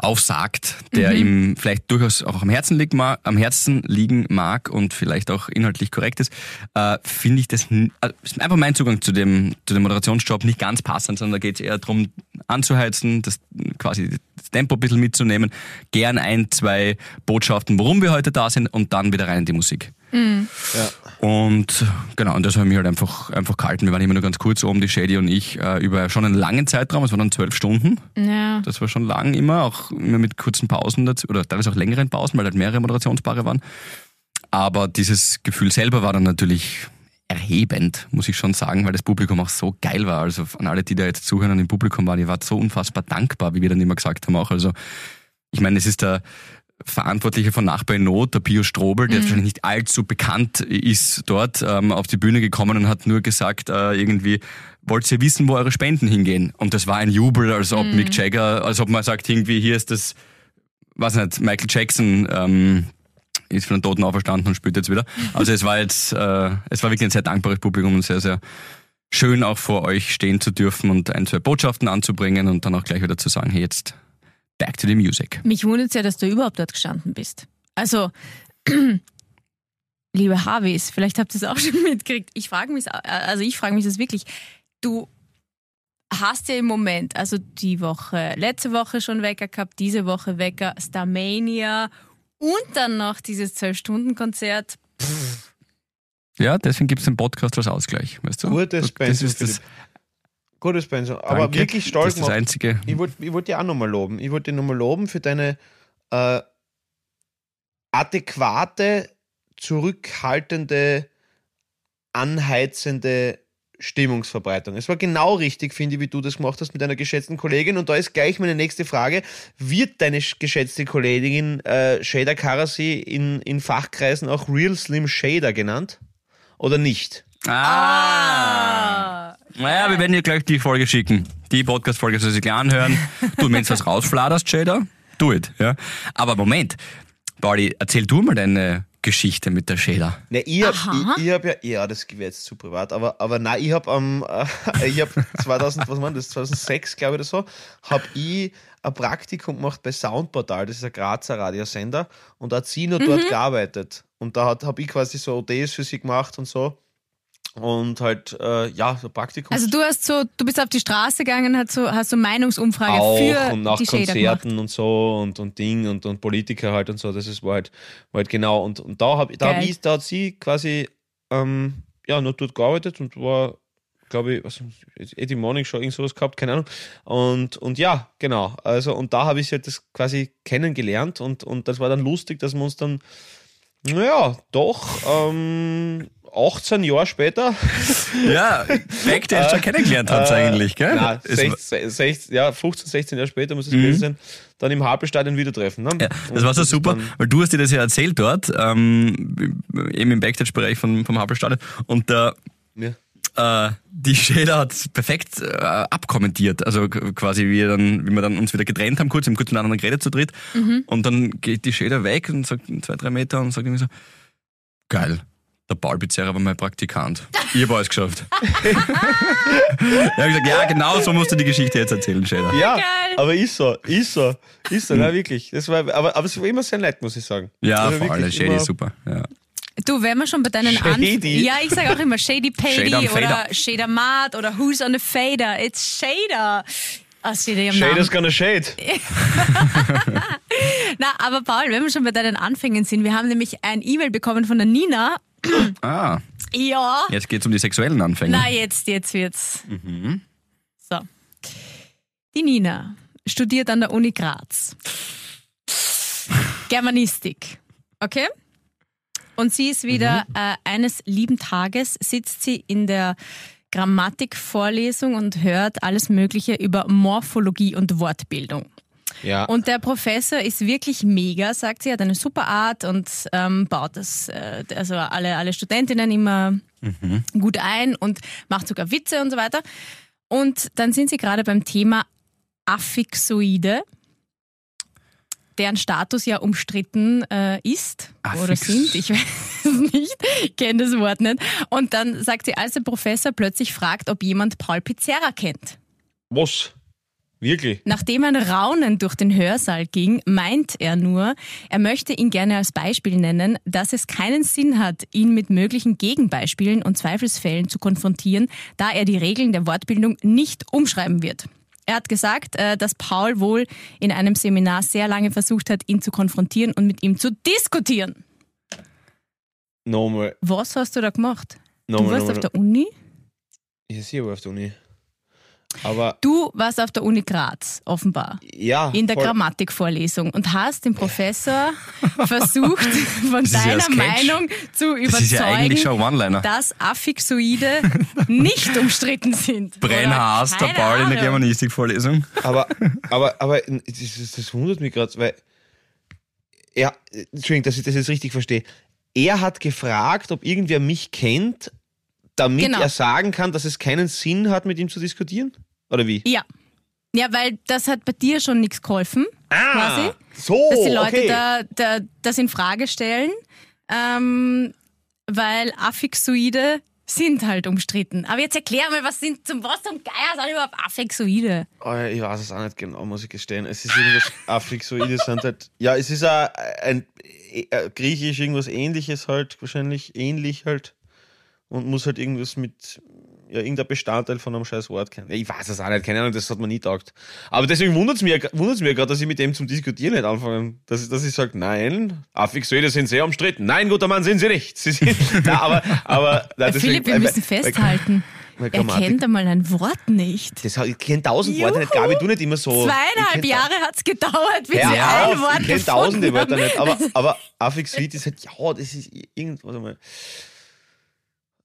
aufsagt, der ihm vielleicht durchaus auch am Herzen, liegt, am Herzen liegen mag und vielleicht auch inhaltlich korrekt ist, äh, finde ich das also ist einfach mein Zugang zu dem, zu dem Moderationsjob nicht ganz passend, sondern da geht es eher darum, anzuheizen, das quasi das Tempo ein bisschen mitzunehmen, gern ein, zwei Botschaften, warum wir heute da sind und dann wieder rein in die Musik. Ja. Und genau, und das haben wir halt einfach, einfach gehalten. Wir waren immer nur ganz kurz oben, die Shady und ich, äh, über schon einen langen Zeitraum, es waren dann zwölf Stunden. Ja. Das war schon lang immer, auch immer mit kurzen Pausen dazu, oder teilweise auch längeren Pausen, weil halt mehrere Moderationspaare waren. Aber dieses Gefühl selber war dann natürlich erhebend, muss ich schon sagen, weil das Publikum auch so geil war. Also an alle, die da jetzt zuhören und im Publikum waren, ihr wart so unfassbar dankbar, wie wir dann immer gesagt haben auch. Also ich meine, es ist der Verantwortliche von Nachbar in Not, der Pio Strobel, der jetzt wahrscheinlich nicht allzu bekannt ist dort, ähm, auf die Bühne gekommen und hat nur gesagt, äh, irgendwie, wollt ihr wissen, wo eure Spenden hingehen? Und das war ein Jubel, als ob Mick Jagger, als ob man sagt, irgendwie, hier ist das, weiß nicht, Michael Jackson, ähm, ist von den Toten auferstanden und spielt jetzt wieder. Also es war jetzt, äh, es war wirklich ein sehr dankbares Publikum und sehr, sehr schön auch vor euch stehen zu dürfen und ein, zwei Botschaften anzubringen und dann auch gleich wieder zu sagen, hey, jetzt back to the music. Mich wundert ja, dass du überhaupt dort gestanden bist. Also, liebe Harveys, vielleicht habt ihr es auch schon mitgekriegt. Ich frage mich, also ich frage mich das wirklich. Du hast ja im Moment, also die Woche, letzte Woche schon Wecker gehabt, diese Woche Wecker, Starmania und dann noch dieses 12-Stunden-Konzert. Ja, deswegen gibt es den Podcast als Ausgleich, weißt du? Gutes das Pensum, ist das, Philipp. Gutes Pensum. Aber Danke. wirklich das stolz ist das. Einzige. Ich wollte ich wollt dich auch nochmal loben. Ich wollte dich nochmal loben für deine äh, adäquate, zurückhaltende, anheizende Stimmungsverbreitung. Es war genau richtig, finde ich, wie du das gemacht hast mit deiner geschätzten Kollegin. Und da ist gleich meine nächste Frage. Wird deine sch- geschätzte Kollegin äh, Shader Karasi in, in Fachkreisen auch Real Slim Shader genannt? Oder nicht? Ah! Naja, wir werden dir gleich die Folge schicken. Die Podcast-Folge soll sie gleich anhören. Du, wenn du was rausfladerst, Shader, do it. Ja? Aber Moment, Pauli, erzähl du mal deine Geschichte mit der Shader. Ne, ich hab, Aha. ich, ich hab ja, ja, das wäre jetzt zu privat, aber, aber nein, ich hab am, äh, ich hab 2000, was war das, 2006, glaube ich, oder so, hab ich ein Praktikum gemacht bei Soundportal, das ist ein Grazer Radiosender, und da hat sie noch Mhm. dort gearbeitet. Und da hat, hab ich quasi so ODs für sie gemacht und so. Und halt, äh, ja, so Praktikum. Also du hast so, du bist auf die Straße gegangen, hast so, hast so Meinungsumfrage auch für und nach die gemacht. Konzerten und so und, und Ding und, und Politiker halt und so, das ist war halt, war halt genau. Und, und da, hab, da, hab ich, da hat sie quasi ähm, ja, nur dort gearbeitet und war, glaube ich, was, Eddie Morning Show, irgend sowas gehabt, keine Ahnung. Und, und ja, genau. Also, und da habe ich sie halt das quasi kennengelernt und, und das war dann lustig, dass wir uns dann, naja, doch, ähm, 18 Jahre später Ja, Back, der schon kennengelernt habt eigentlich, gell? Es- 16, 16, ja, 15, 16 Jahre später muss es gewesen sein, dann im Hauptstadion wieder treffen. Ne? Ja, das Und war so super, weil du hast dir das ja erzählt dort, ähm, eben im Backstage-Bereich von, vom Hauptstadion und der, Ja. Äh, die Shader hat perfekt äh, abkommentiert. Also quasi wie, wir dann, wie wir dann uns wieder getrennt haben, kurz, im kurz miteinander geredet zu dritt. Und dann geht die Shader weg und sagt zwei, drei Meter und sagt irgendwie so, geil. Der Paul war mein Praktikant. Ich habe alles geschafft. ich habe gesagt, ja, genau so musst du die Geschichte jetzt erzählen, Shader. Ja, Geil. aber ist so, ist so, ist so, na wirklich. Das war, aber, aber es war immer sehr nett, muss ich sagen. Ja, Also vor allem, immer- ist super. Ja. Du, wenn wir schon bei deinen Shady. Ja, ich sage auch immer Shady Pady oder. Shader Mat oder Who's on the Fader. It's Shader. Ah, Shader's gonna shade. Na, aber Paul, wenn wir schon bei deinen Anfängen sind, wir haben nämlich ein E-Mail bekommen von der Nina. Ah, Ja. jetzt geht's um die sexuellen Anfänge. Na, jetzt, jetzt wird's. So. Die Nina studiert an der Uni Graz. Germanistik. Okay? Und sie ist wieder äh, eines lieben Tages, sitzt sie in der Grammatikvorlesung und hört alles Mögliche über Morphologie und Wortbildung. Ja. Und der Professor ist wirklich mega, sagt sie, hat eine super Art und ähm, baut das, äh, also alle, alle Studentinnen immer gut ein und macht sogar Witze und so weiter. Und dann sind sie gerade beim Thema Affixoide, deren Status ja umstritten äh, ist oder Affix- sind. Ich weiß es nicht, ich kenne das Wort nicht. Und dann sagt sie, als der Professor plötzlich fragt, ob jemand Paul Pizzerra kennt. Was? Wirklich? Nachdem ein Raunen durch den Hörsaal ging, meint er nur, er möchte ihn gerne als Beispiel nennen, dass es keinen Sinn hat, ihn mit möglichen Gegenbeispielen und Zweifelsfällen zu konfrontieren, da er die Regeln der Wortbildung nicht umschreiben wird. Er hat gesagt, äh, dass Paul wohl in einem Seminar sehr lange versucht hat, ihn zu konfrontieren und mit ihm zu diskutieren. Nochmal. Was hast du da gemacht? Du Nochmal, warst auf nochmal. der Uni? Ich sehe aber auf der Uni. Aber Du warst auf der Uni Graz, offenbar. ja. in der voll. Grammatikvorlesung und hast den Professor versucht, von ja deiner ein Sketch. Meinung zu ja überzeugen, One-Liner. dass Affixoide nicht umstritten sind. Brennhaas, der Paul in der. Germanistikvorlesung. Aber, aber, aber das, das, das wundert mich gerade, weil er, Entschuldigung, dass ich das jetzt richtig verstehe. Er hat gefragt, ob irgendwer mich kennt, damit Genau. er sagen kann, dass es keinen Sinn hat, mit ihm zu diskutieren? Oder wie? Ja. Ja, weil das hat bei dir schon nichts geholfen, quasi. so, Dass die Leute okay. da, da das in Frage stellen, ähm, weil Affixoide sind halt umstritten. Aber jetzt erklär mal, was sind zum was zum Geier sind überhaupt Affixoide? Oh, ich weiß es auch nicht genau, muss ich gestehen. Es ist irgendwas Affixoides sind halt. Ja, es ist auch ein, äh, griechisch irgendwas ähnliches halt, wahrscheinlich ähnlich halt. Und muss halt irgendwas mit, ja, irgendein Bestandteil von einem scheiß Wort kennen. Ich weiß es auch nicht, keine Ahnung, das hat man nie taugt. Aber deswegen wundert es wundert's mich gerade, dass ich mit dem zum Diskutieren nicht anfangen. Dass, ich- dass ich sage, nein, Affixoide sind sehr umstritten. Nein, guter Mann, sind sie nicht. Sie sind, na, aber, aber, nein, deswegen, Philipp, wir weil- müssen weil- festhalten. weil Er kennt einmal ein Wort nicht. Das, ich kenne tausend Worte nicht, Gabi, du nicht immer so. Ich Zweieinhalb Jahre hat es gedauert, bis Hör sie ein auf, Wort ich kenne tausende Wörter nicht, aber, aber Affixoid ist halt, ja, das ist irgendwas einmal.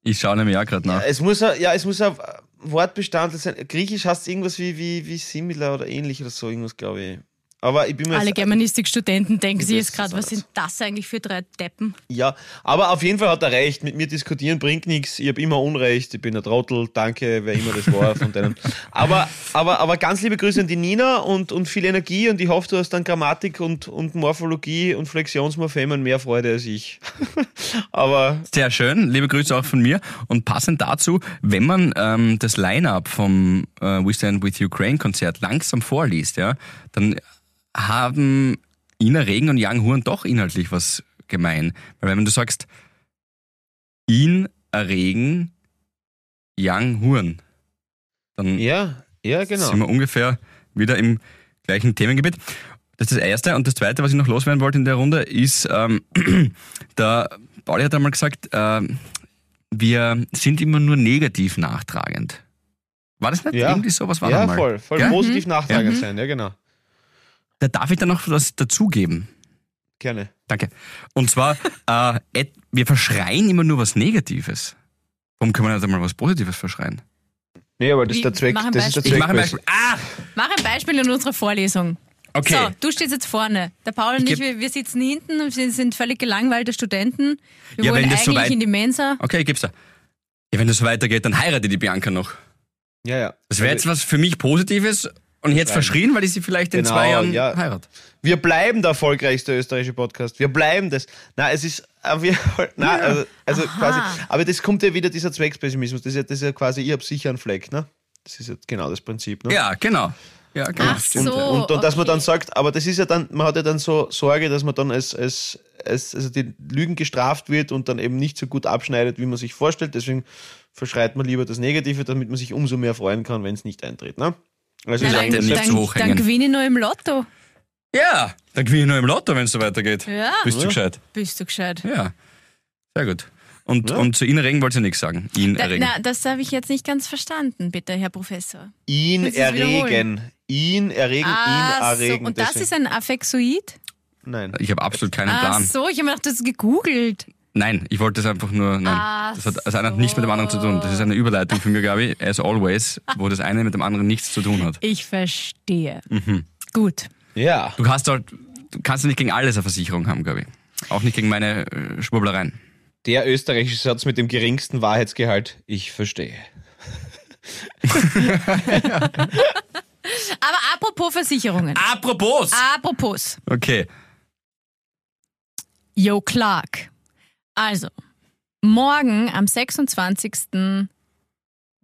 Ich schaue nämlich auch gerade Ja, nach. es muss ein, ja, es muss ein Wortbestandteil sein. Griechisch heißt irgendwas wie, wie, wie similar oder ähnlich oder so, irgendwas, glaube ich. Aber ich bin mir Alle Germanistikstudenten denken sich jetzt gerade, was sind das eigentlich für drei Deppen? Ja, aber auf jeden Fall hat er recht. Mit mir diskutieren bringt nichts. Ich habe immer Unrecht. Ich bin ein Trottel. Danke, wer immer das war von denen. Aber, aber, aber ganz liebe Grüße an die Nina und, und viel Energie. Und ich hoffe, du hast dann Grammatik und, und Morphologie und Flexionsmorphemen mehr Freude als ich. aber Sehr schön, liebe Grüße auch von mir. Und passend dazu, wenn man ähm, das Line-Up vom äh, We Stand With Ukraine Konzert langsam vorliest, ja, dann haben Ina Regen und Young Horn doch inhaltlich was gemein. Weil wenn du sagst, ihn erregen Young Horn, dann ja, ja, genau. sind wir ungefähr wieder im gleichen Themengebiet. Das ist das Erste. Und das Zweite, was ich noch loswerden wollte in der Runde, ist, ähm, der Pauli hat einmal gesagt, ähm, wir sind immer nur negativ nachtragend. War das nicht Ja. irgendwie so? Was war ja, das mal? voll. Voll Gell? positiv nachtragend Mhm. sein. Ja, genau. Da darf ich dann noch was dazugeben. Gerne. Danke. Und zwar, äh, et- wir verschreien immer nur was Negatives. Warum können wir nicht einmal was Positives verschreien? Nee, aber das Wie- ist der Zweck. mach ein Das ist der Beispiel. Ich Zweck. mache ein Beispiel. Ah! Mach ein Beispiel in unserer Vorlesung. Okay. So, du stehst jetzt vorne. Der Paul und Ich ich, wir, wir sitzen hinten und wir sind völlig gelangweilte Studenten. Wir Ja, wollen so eigentlich weit- in die Mensa. Okay, ich geb's da. Ja, wenn das so weitergeht, dann heirate die Bianca noch. Ja, ja. Das wäre jetzt was für mich Positives und Nein. verschrien, weil ich sie vielleicht in Genau, zwei Jahren ja. heirate. Wir bleiben der erfolgreichste österreichische Podcast. Wir bleiben das. Na, es ist, äh, wir, na, also, also Aha. quasi, aber das kommt ja wieder dieser Zweckspessimismus. Das ist ja, das ist ja quasi, ich habe sicher einen Fleck, ne? Das ist ja genau das Prinzip, ne? Ja, genau. Ja, genau. Ach so. ja. Und, und dass man okay. dann sagt, aber das ist ja dann, man hat ja dann so Sorge, dass man dann als, als, als also die Lügen gestraft wird und dann eben nicht so gut abschneidet, wie man sich vorstellt. Deswegen verschreit man lieber das Negative, damit man sich umso mehr freuen kann, wenn es nicht eintritt. Ne? Also Ja, dann, nicht dann, dann gewinne ich noch im Lotto. Ja, dann gewinne ich nur im Lotto, wenn es so weitergeht. Ja. Bist du Ja. gescheit? Bist du gescheit. Ja. Sehr gut. Und, Ja. und zu Ihnen erregen wollte ich nichts sagen. Ihn Da, erregen. na, das habe ich jetzt nicht ganz verstanden, bitte, Herr Professor. ihn erregen. Ihn erregen, ihn Ah, erregen. so. Und das deswegen- ist ein Affexoid? Nein. Ich habe absolut keinen Ach Plan. so, ich habe mir gedacht, das ist gegoogelt. Nein, ich wollte das einfach nur. Nein. Ach das hat das eine hat nichts mit dem anderen zu tun. Das ist eine Überleitung von mir, glaube ich, as always, wo das eine mit dem anderen nichts zu tun hat. Ich verstehe. Mhm. Gut. Ja. Du hast halt, du kannst nicht gegen alles eine Versicherung haben, glaube ich. Auch nicht gegen meine äh, Schwurblereien. Der österreichische Satz mit dem geringsten Wahrheitsgehalt. Ich verstehe. Aber apropos Versicherungen. Apropos! Apropos. Okay. Yo Clark. Also, morgen am 26.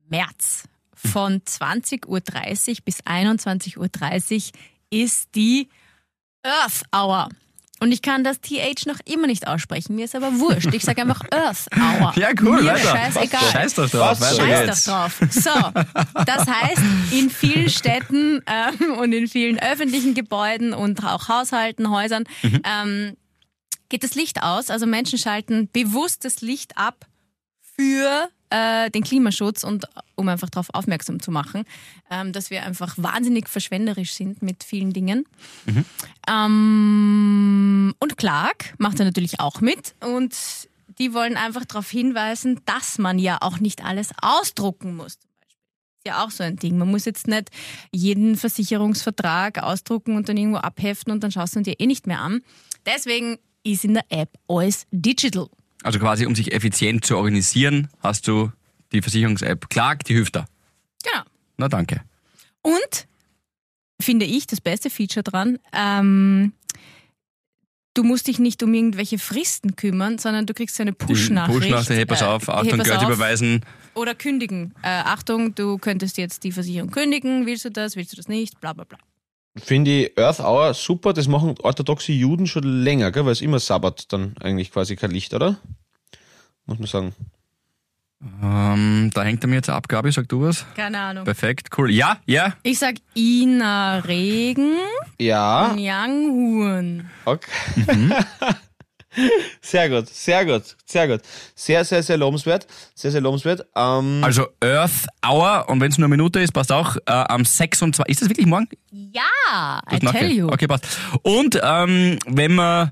März von 20.30 Uhr bis 21.30 Uhr ist die Earth Hour. Und ich kann das TH noch immer nicht aussprechen. Mir ist aber wurscht. Ich sage einfach Earth Hour. Ja, cool, Mir weiter. scheißegal. Scheiß doch drauf, weiter Scheiß doch drauf. So, das heißt, in vielen Städten ähm, und in vielen öffentlichen Gebäuden und auch Haushalten, Häusern Mhm. ähm, geht das Licht aus. Also Menschen schalten bewusst das Licht ab für äh, den Klimaschutz und um einfach darauf aufmerksam zu machen, ähm, dass wir einfach wahnsinnig verschwenderisch sind mit vielen Dingen. Ähm, und Clark macht da natürlich auch mit und die wollen einfach darauf hinweisen, dass man ja auch nicht alles ausdrucken muss. Ja auch so ein Ding. Man muss jetzt nicht jeden Versicherungsvertrag ausdrucken und dann irgendwo abheften und dann schaust du ihn dir eh nicht mehr an. Deswegen ist in der App alles digital. Also quasi, um sich effizient zu organisieren, hast du die Versicherungs-App Clark, die hilft da. Genau. Na danke. Und finde ich das beste Feature dran, ähm, du musst dich nicht um irgendwelche Fristen kümmern, sondern du kriegst so eine Push-Nachricht. Push-Nachricht, hey, pass äh, auf, hey, Achtung, pass Geld auf. überweisen. Oder kündigen. Äh, Achtung, du könntest jetzt die Versicherung kündigen. Willst du das? Willst du das nicht? Bla bla bla. Finde ich Earth Hour super. Das machen orthodoxe Juden schon länger, gell? weil es immer Sabbat dann eigentlich quasi kein Licht, oder? Muss man sagen. Ähm, da hängt er mir jetzt ab, Gabi, sag du was? Keine Ahnung. Perfekt, cool. Ja, ja. Ich sag Ina Regen, Ja, Yang Huan. okay. sehr gut, sehr gut, sehr gut. Sehr, sehr, sehr lobenswert. Sehr, sehr lobenswert. Ähm, Also Earth Hour und wenn es nur eine Minute ist, passt auch äh, am 26. Ist das wirklich morgen? Ja, I Gut, okay. tell you. Okay, passt. Und ähm, wenn man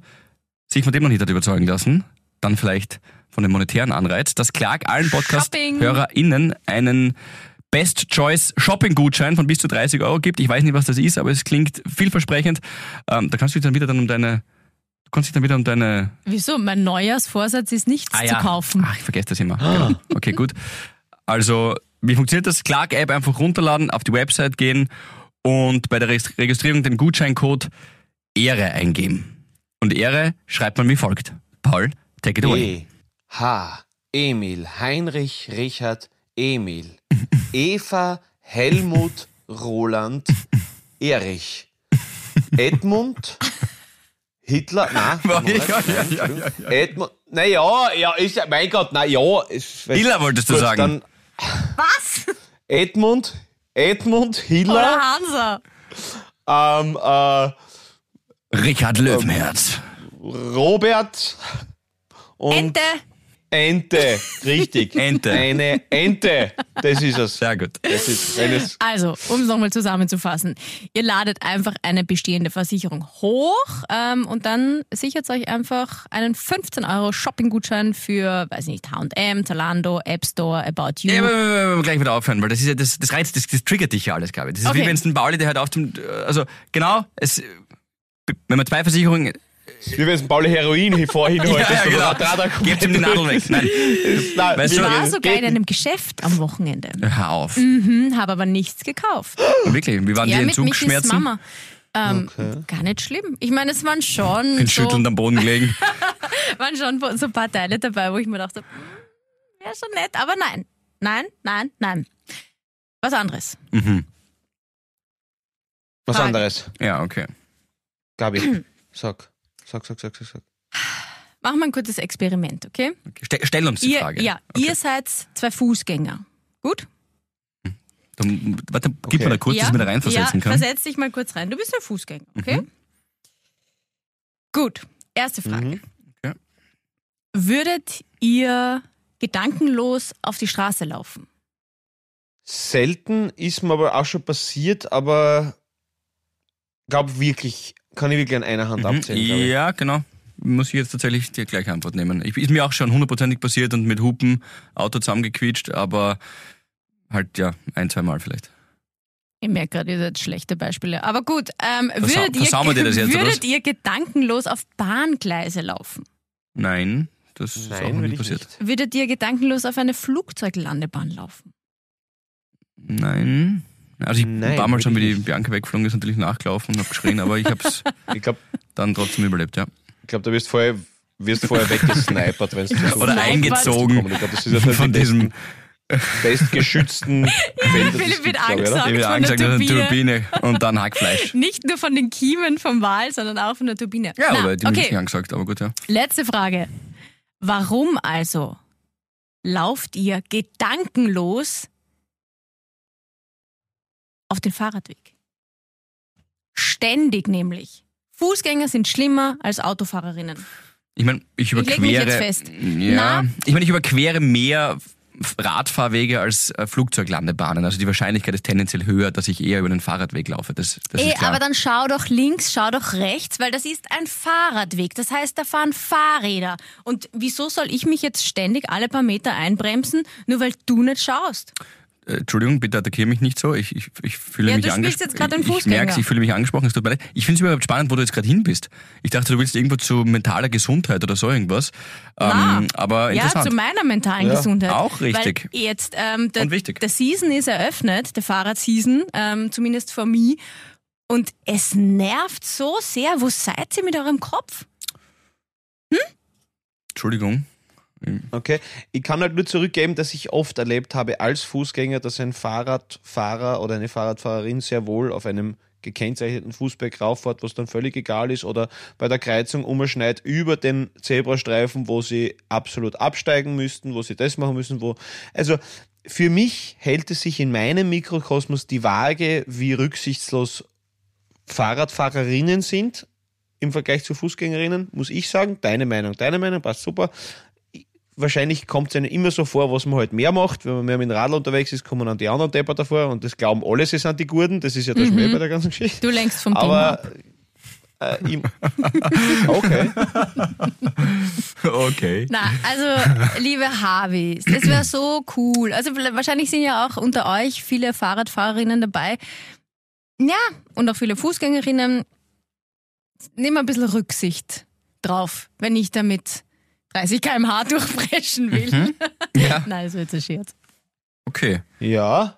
sich von dem noch nicht hat überzeugen lassen, dann vielleicht von dem monetären Anreiz, dass Clark allen Podcast-HörerInnen einen Best Choice Shopping-Gutschein von bis zu 30 Euro gibt. Ich weiß nicht, was das ist, aber es klingt vielversprechend. Ähm, da kannst du dich dann wieder dann um deine, du kannst dich dann wieder um deine Wieso? Mein Neujahrsvorsatz ist nichts zu kaufen. Ach, ich vergesse das immer. Genau. Okay, gut. Also, wie funktioniert das? Clark-App einfach runterladen, auf die Website gehen und bei der Regist- Registrierung den Gutscheincode Ehre eingeben. Und Ehre schreibt man wie folgt. Paul, take it away. E, H, Emil, Heinrich, Richard, Emil, Eva, Helmut, Roland, Erich, Edmund, Hitler, nein, Ja, ja. Edmund, naja, ja, ist ja, mein Gott, na ja. Ist, Hiller wolltest du Gut, sagen. Dann Was? Edmund, Edmund, Oder Hiller, Hansa? ähm, äh, Richard Löwenherz. Robert und Ente. Ente, richtig. Ente. Eine Ente, das ist es. Sehr gut. Das ist, es Also, um es nochmal zusammenzufassen. Ihr ladet einfach eine bestehende Versicherung hoch ähm, und dann sichert euch einfach einen 15 Euro Shopping-Gutschein für, weiß nicht, H&M, Zalando, App Store, About You. Ja, aber wir- wir- wir gleich wieder aufhören, weil das ist ja, das, das reizt, das, das triggert dich ja alles, glaube ich. Das ist Okay. wie wenn es ein Pauli, der halt auf dem, also genau, es, wenn man zwei Versicherungen, wie wenn es ein Pauli Heroin hier vorhin ja, heute ja, genau, gebt ihm die Nadel weg. Nein, Nein, Weißt ich war sogar in einem Geschäft am Wochenende. hör auf. Mhm, habe aber nichts gekauft. Wirklich, wie waren ja, die Entzugsschmerzen? Mama. Ähm, Gar nicht schlimm. Ich meine, es waren schon, Bin so, schüttelnd am Boden gelegen. waren schon so ein paar Teile dabei, wo ich mir dachte, ja, schon nett, aber nein. Nein, nein, nein. Was anderes. mhm. Was Frage. anderes. Ja, okay. Gabi, sag. Sag, sag, sag, sag, sag. Machen wir ein kurzes Experiment, okay? okay. Ste stell uns die ihr, Frage. Ja, okay. ihr seid zwei Fußgänger. Gut? Dann, warte, gib Okay. mir da kurz, ja, dass ich mir da reinversetzen ja, kann. Mhm. versetz dich mal kurz rein. Du bist ein Fußgänger, okay? Gut, erste Frage. Mhm. Okay. Würdet ihr gedankenlos auf die Straße laufen? Selten ist mir aber auch schon passiert, aber glaube wirklich, kann ich wirklich an einer Hand abzählen. glaub ich. Ja, genau. Muss ich jetzt tatsächlich die gleiche Antwort nehmen. Ich, ist mir auch schon hundertprozentig passiert und mit Hupen Auto zusammengequietscht, aber halt ja, ein, zwei Mal vielleicht. Ich merke gerade, ihr seid schlechte Beispiele. Aber gut, ähm, Versau- würdet, ihr, dir das jetzt, würdet ihr gedankenlos auf Bahngleise laufen? Nein, das ist auch noch Nein, nie passiert. nicht. Würdet ihr gedankenlos auf eine Flugzeuglandebahn laufen? Nein. Also ich Nein, war mal schon, wie die. Bianca weggeflogen ist, natürlich nachgelaufen und hab geschrien, aber ich Ich glaube, dann trotzdem überlebt, ja. ich glaub, du wirst vorher, wirst vorher weggesnipert, wenn du Oder eingezogen Ich glaube, das ist ja von die diesem, bestgeschützten es Philipp wird angesagt. von angesagt, der eine Turbine. Turbine und dann Hackfleisch. Nicht nur von den Kiemen vom Wal, sondern auch von der Turbine. Ja, Na, aber die okay, nicht angesagt, aber gut, ja. letzte Frage. Warum also lauft ihr gedankenlos auf den Fahrradweg? Ständig nämlich. Fußgänger sind schlimmer als Autofahrerinnen. Ich meine, ich überquere. fest. Ja, Na? ich meine, ich überquere mehr Radfahrwege als äh, Flugzeuglandebahnen. Also die Wahrscheinlichkeit ist tendenziell höher, dass ich eher über den Fahrradweg laufe. Das, das Ey, klar. aber dann schau doch links, schau doch rechts, weil das ist ein Fahrradweg. Das heißt, da fahren Fahrräder. Und wieso soll ich mich jetzt ständig alle paar Meter einbremsen, nur weil du nicht schaust? Äh, Entschuldigung, bitte attackiere mich nicht so. Ich, ich, ich fühle Ja, mich angesprochen. Ich, ich merke ich fühle mich angesprochen. Es tut mir leid. Ich finde es überhaupt spannend, wo du jetzt gerade hin bist. Ich dachte, du willst irgendwo zu mentaler Gesundheit oder so irgendwas. Na, Ähm, aber Ja, interessant. zu meiner mentalen Ja, Gesundheit. auch richtig. Weil jetzt, ähm, der, Und wichtig. der Season ist eröffnet, der Fahrradseason, ähm, zumindest für mich. Und es nervt so sehr. Wo seid ihr mit eurem Kopf? Entschuldigung. Okay, ich kann halt nur zurückgeben, dass ich oft erlebt habe als Fußgänger, dass ein Fahrradfahrer oder eine Fahrradfahrerin sehr wohl auf einem gekennzeichneten Fußberg rauffährt, was dann völlig egal ist, oder bei der Kreuzung umschneit über den Zebrastreifen, wo sie absolut absteigen müssten, wo sie das machen müssen, wo. Also für mich hält es sich in meinem Mikrokosmos die Waage, wie rücksichtslos Fahrradfahrerinnen sind im Vergleich zu Fußgängerinnen, muss ich sagen. Deine Meinung, deine Meinung, passt super wahrscheinlich kommt es einem immer so vor, was man halt mehr macht. Wenn man mehr mit dem Radl unterwegs ist, kommen dann die anderen Depper davor und das glauben alle, sie sind die Guten. Das ist ja der Schmäh bei der ganzen Geschichte. Du lenkst vom Aber äh, ich, okay. Okay. Na, also, liebe Harvis, das wäre so cool. Also, wahrscheinlich sind ja auch unter euch viele Fahrradfahrerinnen dabei. Ja, und auch viele Fußgängerinnen. Nehmen ein bisschen Rücksicht drauf, wenn ich damit 30 km/h durchbrechen will. Mhm. Ja, Nein, das wird ein Scherz. okay. Ja,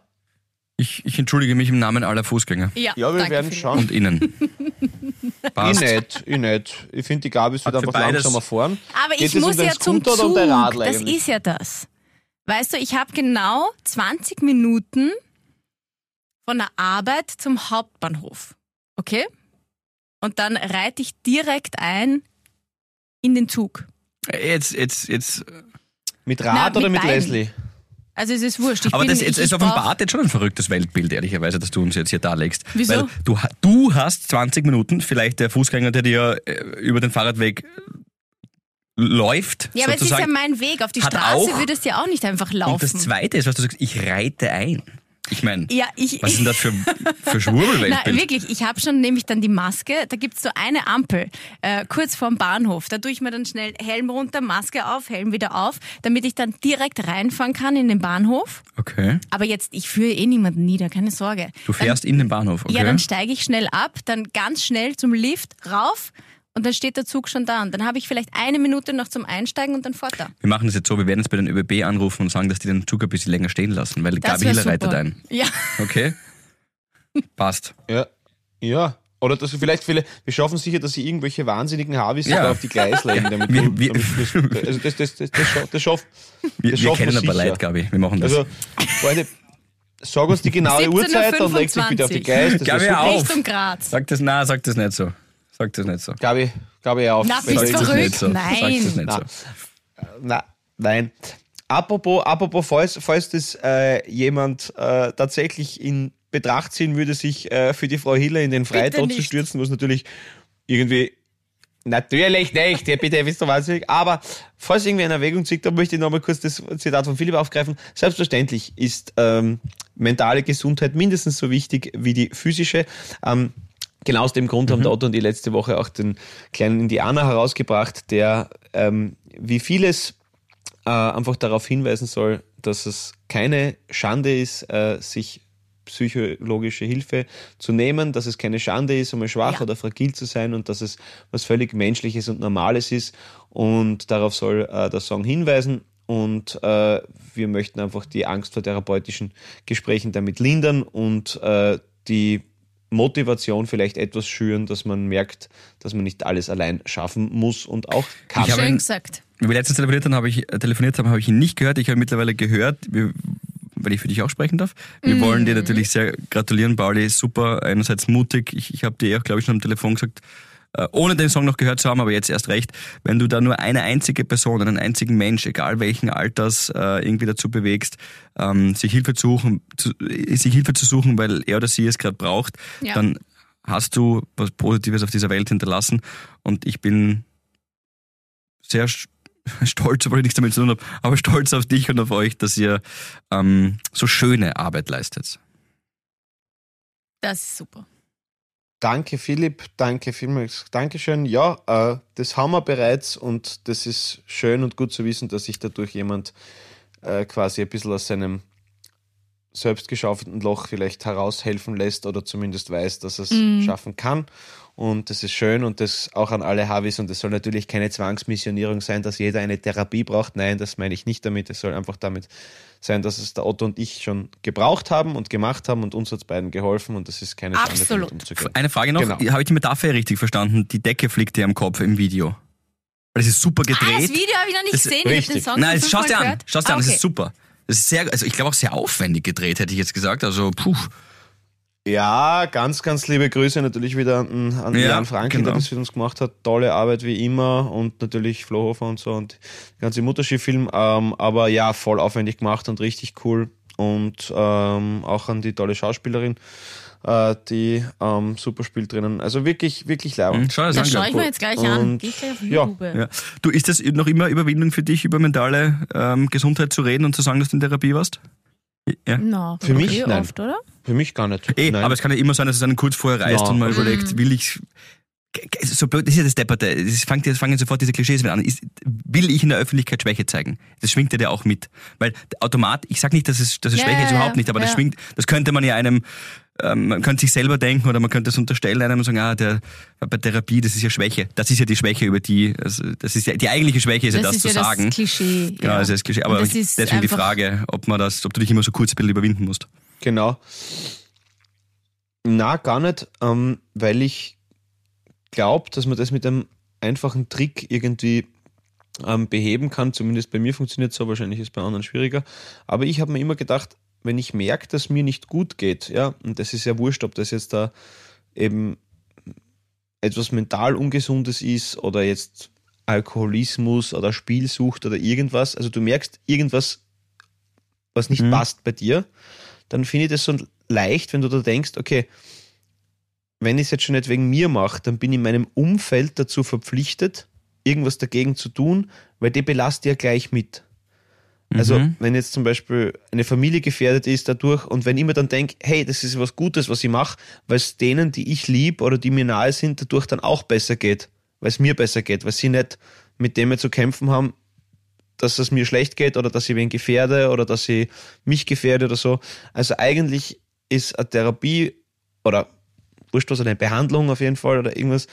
Ich, ich entschuldige mich im Namen aller Fußgänger Ja, ja wir danke, werden schauen. und Ihnen. Ich Passt. nicht, ich nicht. Ich finde, die Gabis wird einfach beides- langsamer fahren. Aber Geht ich um muss ja zum um Zug. das eigentlich? ist ja das. Weißt du, ich habe genau 20 Minuten von der Arbeit zum Hauptbahnhof. Okay? Und dann reite ich direkt ein in den Zug. Jetzt, jetzt, jetzt. Mit Rad Na, oder mit mit. Leslie? Also es ist wurscht. Ich Aber bin, das, jetzt, ich, es offenbart jetzt schon ein verrücktes Weltbild, ehrlicherweise, dass du uns jetzt hier darlegst. Wieso? Weil du, du hast 20 Minuten, vielleicht der Fußgänger, der dir äh, über den Fahrradweg äh, läuft, Ja, aber es ist ja mein Weg. Auf die Straße auch- würdest du ja auch nicht einfach laufen. Und das Zweite ist, was du sagst, ich reite ein. Ich meine, ja, ich, was denn das für, für Nein, Schwurbelweltbild? wirklich, ich habe schon nämlich dann die Maske, da gibt's so eine Ampel äh, kurz vorm Bahnhof. Da tue ich mir dann schnell Helm runter, Maske auf, Helm wieder auf, damit ich dann direkt reinfahren kann in den Bahnhof. Okay. Aber jetzt, ich führe eh niemanden nieder, keine Sorge. Du fährst in den Bahnhof, okay? Ja, dann steige ich schnell ab, dann ganz schnell zum Lift rauf und dann steht der Zug schon da. Und dann habe ich vielleicht eine Minute noch zum Einsteigen und dann fort da. wir machen das jetzt so, wir werden jetzt bei den ÖBB anrufen und sagen, dass die den Zug ein bisschen länger stehen lassen, weil Das Gabi Hiller super. reitet ein. Ja, Okay? Passt. Ja. Ja. Oder dass wir vielleicht, viele, wir schaffen sicher, dass sie irgendwelche wahnsinnigen Harvis Ja. auf die Gleis legen, damit Wir- wir- damit das, also das, das, das, das, schaff- das schafft. Wir, Das wir kennen sicher. Leute, Gabi. Wir machen das. Also, Freunde, sag uns die genaue Uhrzeit und leg dich bitte auf die Gleis. Das Gabi, auf. Richtung Graz. Sag das, na, sag das nicht so. Sag das nicht so. Gabi, Gabi auf. Na, bist verrückt? nicht so. Nein. Sag das nicht Na. so. Na, nein. Apropos, apropos falls, falls das äh, jemand äh, tatsächlich in Betracht ziehen würde, sich äh, für die Frau Hiller in den Freitod zu stürzen, was natürlich irgendwie Natürlich nicht, ja, bitte, wisst ihr wahnsinnig. Aber falls irgendwie in Erwägung zieht, da möchte ich nochmal kurz das Zitat von Philipp aufgreifen. Selbstverständlich ist ähm, mentale Gesundheit mindestens so wichtig wie die physische. Ähm, genau aus dem Grund haben der Otto und die letzte Woche auch den kleinen Indianer herausgebracht, der ähm, wie vieles äh, einfach darauf hinweisen soll, dass es keine Schande ist, äh, sich psychologische Hilfe zu nehmen, dass es keine Schande ist, einmal schwach Ja. oder fragil zu sein und dass es was völlig Menschliches und Normales ist. Und darauf soll äh, der Song hinweisen. Und äh, wir möchten einfach die Angst vor therapeutischen Gesprächen damit lindern und äh, die Motivation vielleicht etwas schüren, dass man merkt, dass man nicht alles allein schaffen muss und auch kann. Ich habe Schön ihn- gesagt. Wie wir letztens telefoniert haben, habe ich, äh, telefoniert haben, habe ich ihn nicht gehört. Ich habe mittlerweile gehört, weil ich für dich auch sprechen darf. Wir wollen dir natürlich sehr gratulieren, Pauli. Super, einerseits mutig. Ich, ich habe dir auch, glaube ich, schon am Telefon gesagt, ohne den Song noch gehört zu haben, aber jetzt erst recht, wenn du da nur eine einzige Person, einen einzigen Mensch, egal welchen Alters, äh, irgendwie dazu bewegst, ähm, sich Hilfe zu suchen, äh, sich Hilfe zu suchen, weil er oder sie es gerade braucht, Ja. dann hast du was Positives auf dieser Welt hinterlassen. Und ich bin sehr stolz, obwohl ich nichts damit zu tun habe, aber stolz auf dich und auf euch, dass ihr ähm, so schöne Arbeit leistet. Das ist super. Danke, Philipp. Danke vielmals. Dankeschön. Ja, äh, das haben wir bereits und das ist schön und gut zu wissen, dass sich dadurch jemand äh, quasi ein bisschen aus seinem selbst geschafften Loch vielleicht heraushelfen lässt oder zumindest weiß, dass er es Mhm. schaffen kann. Und das ist schön und das auch an alle Havis. Und es soll natürlich keine Zwangsmissionierung sein, dass jeder eine Therapie braucht. Nein, das meine ich nicht damit. Es soll einfach damit sein, dass es der Otto und ich schon gebraucht haben und gemacht haben und uns hat beiden geholfen und das ist keine Schande, damit Absolut. umzugehen. Eine Frage noch, Genau. habe ich die Metapher richtig verstanden? Die Decke fliegt dir am Kopf im Video. Weil es ist super Ah, das gedreht. Video habe ich noch nicht Das- gesehen. Ich richtig. Song Nein, es- schau dir an. Schau dir Ah, an, es okay. ist super. Es ist sehr, also ich glaube auch sehr aufwendig gedreht, hätte ich jetzt gesagt. Also, puh. Ja, ganz, ganz liebe Grüße natürlich wieder an, an Ja, Jan Frank, genau. der das für uns gemacht hat. Tolle Arbeit wie immer und natürlich Flo Hofer und so und der ganze Mutterschiff-Film. Ähm, aber ja, voll aufwendig gemacht und richtig cool. Und ähm, auch an die tolle Schauspielerin, äh, die ähm, super spielt drinnen. Also wirklich, wirklich leibend. schau dir das Das schaue ich mir jetzt gleich an. Und Geh ich gleich auf ja. Ja. Du, ist das noch immer Überwindung für dich, über mentale ähm, Gesundheit zu reden und zu sagen, dass du in Therapie warst? Ja. No, Für mich eh nein. oft, oder? Für mich gar nicht. Eh, Nein. aber es kann ja immer sein, dass es einen kurz vorher reißt Ja. und man Mhm. überlegt, will ich. So blöd, das ist ja das Depperte. Es fängt jetzt fangen sofort diese Klischees wieder an. Ist, will ich in der Öffentlichkeit Schwäche zeigen? Das schwingt ja auch mit. Weil Automat, ich sag nicht, dass es, dass es Ja, Schwäche ist, ja, überhaupt nicht, aber das ja. schwingt, das könnte man ja einem, man könnte sich selber denken oder man könnte es unterstellen einem und sagen, ah, der, bei Therapie, das ist ja Schwäche. Das ist ja die Schwäche, über die, also, das ist ja, die eigentliche Schwäche ist ja das, ist zu ja sagen. das Klischee. Genau, ja. das ist das Klischee. Aber das ist deswegen die Frage, ob man das, ob du dich immer so kurz ein bisschen überwinden musst. Genau. Na, gar nicht, ähm, weil ich glaube, dass man das mit einem einfachen Trick irgendwie ähm, beheben kann. Zumindest bei mir funktioniert es so, wahrscheinlich ist es bei anderen schwieriger. Aber ich habe mir immer gedacht, wenn ich merke, dass mir nicht gut geht, ja, und das ist ja wurscht, ob das jetzt da eben etwas mental Ungesundes ist oder jetzt Alkoholismus oder Spielsucht oder irgendwas, also du merkst irgendwas, was nicht Mhm. passt bei dir, dann finde ich das so leicht, wenn du da denkst, okay, wenn ich es jetzt schon nicht wegen mir mache, dann bin ich meinem Umfeld dazu verpflichtet, irgendwas dagegen zu tun, weil die belastet ja gleich mit. Also, Mhm. wenn jetzt zum Beispiel eine Familie gefährdet ist dadurch und wenn ich mir dann denke, hey, das ist was Gutes, was ich mache, weil es denen, die ich lieb oder die mir nahe sind, dadurch dann auch besser geht, weil es mir besser geht, weil sie nicht mit dem zu kämpfen haben, dass es mir schlecht geht oder dass ich wen gefährde oder dass ich mich gefährde oder so. Also eigentlich ist eine Therapie oder wurscht was, eine Behandlung auf jeden Fall oder irgendwas,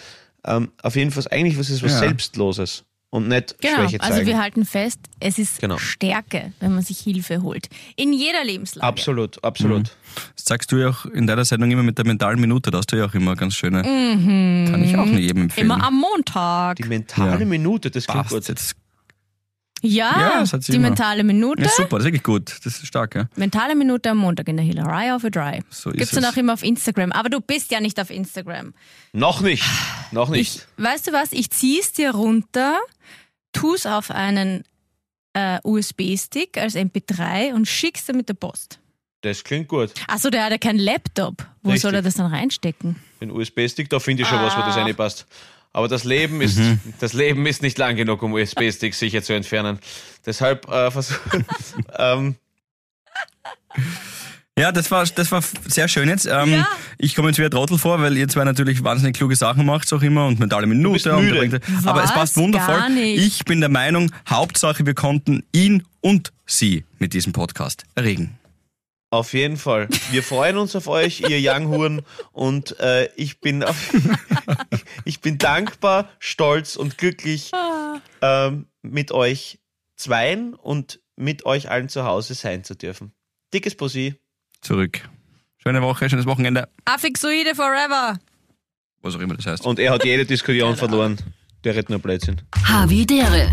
ähm, auf jeden Fall eigentlich was ist was Ja. Selbstloses und nicht Genau, Schwäche zeigen. also wir halten fest, es ist Genau. Stärke, wenn man sich Hilfe holt. In jeder Lebenslage. absolut, absolut. Das sagst du ja auch in deiner Sendung immer mit der mentalen Minute, da hast du ja auch immer ganz schöne. Mhm. Kann ich auch nur jedem empfehlen. Immer am Montag. Die mentale Ja. Minute, das klingt Passt gut. jetzt. Ja, Ja, das hat sie die immer. mentale Minute. Ja, super, das ist wirklich gut. Das ist stark, ja. Mentale Minute am Montag in der Hillerei auf a Dry. So ist Gibt's dann es. auch immer auf Instagram. Aber du bist ja nicht auf Instagram. Noch nicht, noch Ich, nicht. weißt du was? Ich zieh's dir runter, tu's auf einen äh, USB-Stick als MP3 und schick's dir mit der Post. Das klingt gut. Achso, der hat ja keinen Laptop. Wo Richtig. soll er das dann reinstecken? Den USB-Stick, da finde ich schon was, wo Ah. das reinpasst. Aber das Leben ist, Mhm. das Leben ist nicht lang genug, um USB-Sticks sicher zu entfernen. Deshalb äh, versuchen. ähm, Ja, das war, das war sehr schön jetzt. Ähm, Ja. Ich komme jetzt wieder Trottel vor, weil ihr zwei natürlich wahnsinnig kluge Sachen macht, auch immer und mentale Minute. und bringt- Aber es passt wundervoll. Ich bin der Meinung, Hauptsache wir konnten ihn und sie mit diesem Podcast erregen. Auf jeden Fall. Wir freuen uns auf euch, ihr Young und äh, ich bin auf, ich bin dankbar, stolz und glücklich ähm, mit euch zweien und mit euch allen zu Hause sein zu dürfen. Dickes Pussy. Zurück. Schöne Woche, schönes Wochenende. Affixoide forever. Was auch immer das heißt. Und er hat jede Diskussion verloren. Der redet nur Blödsinn. Havidere.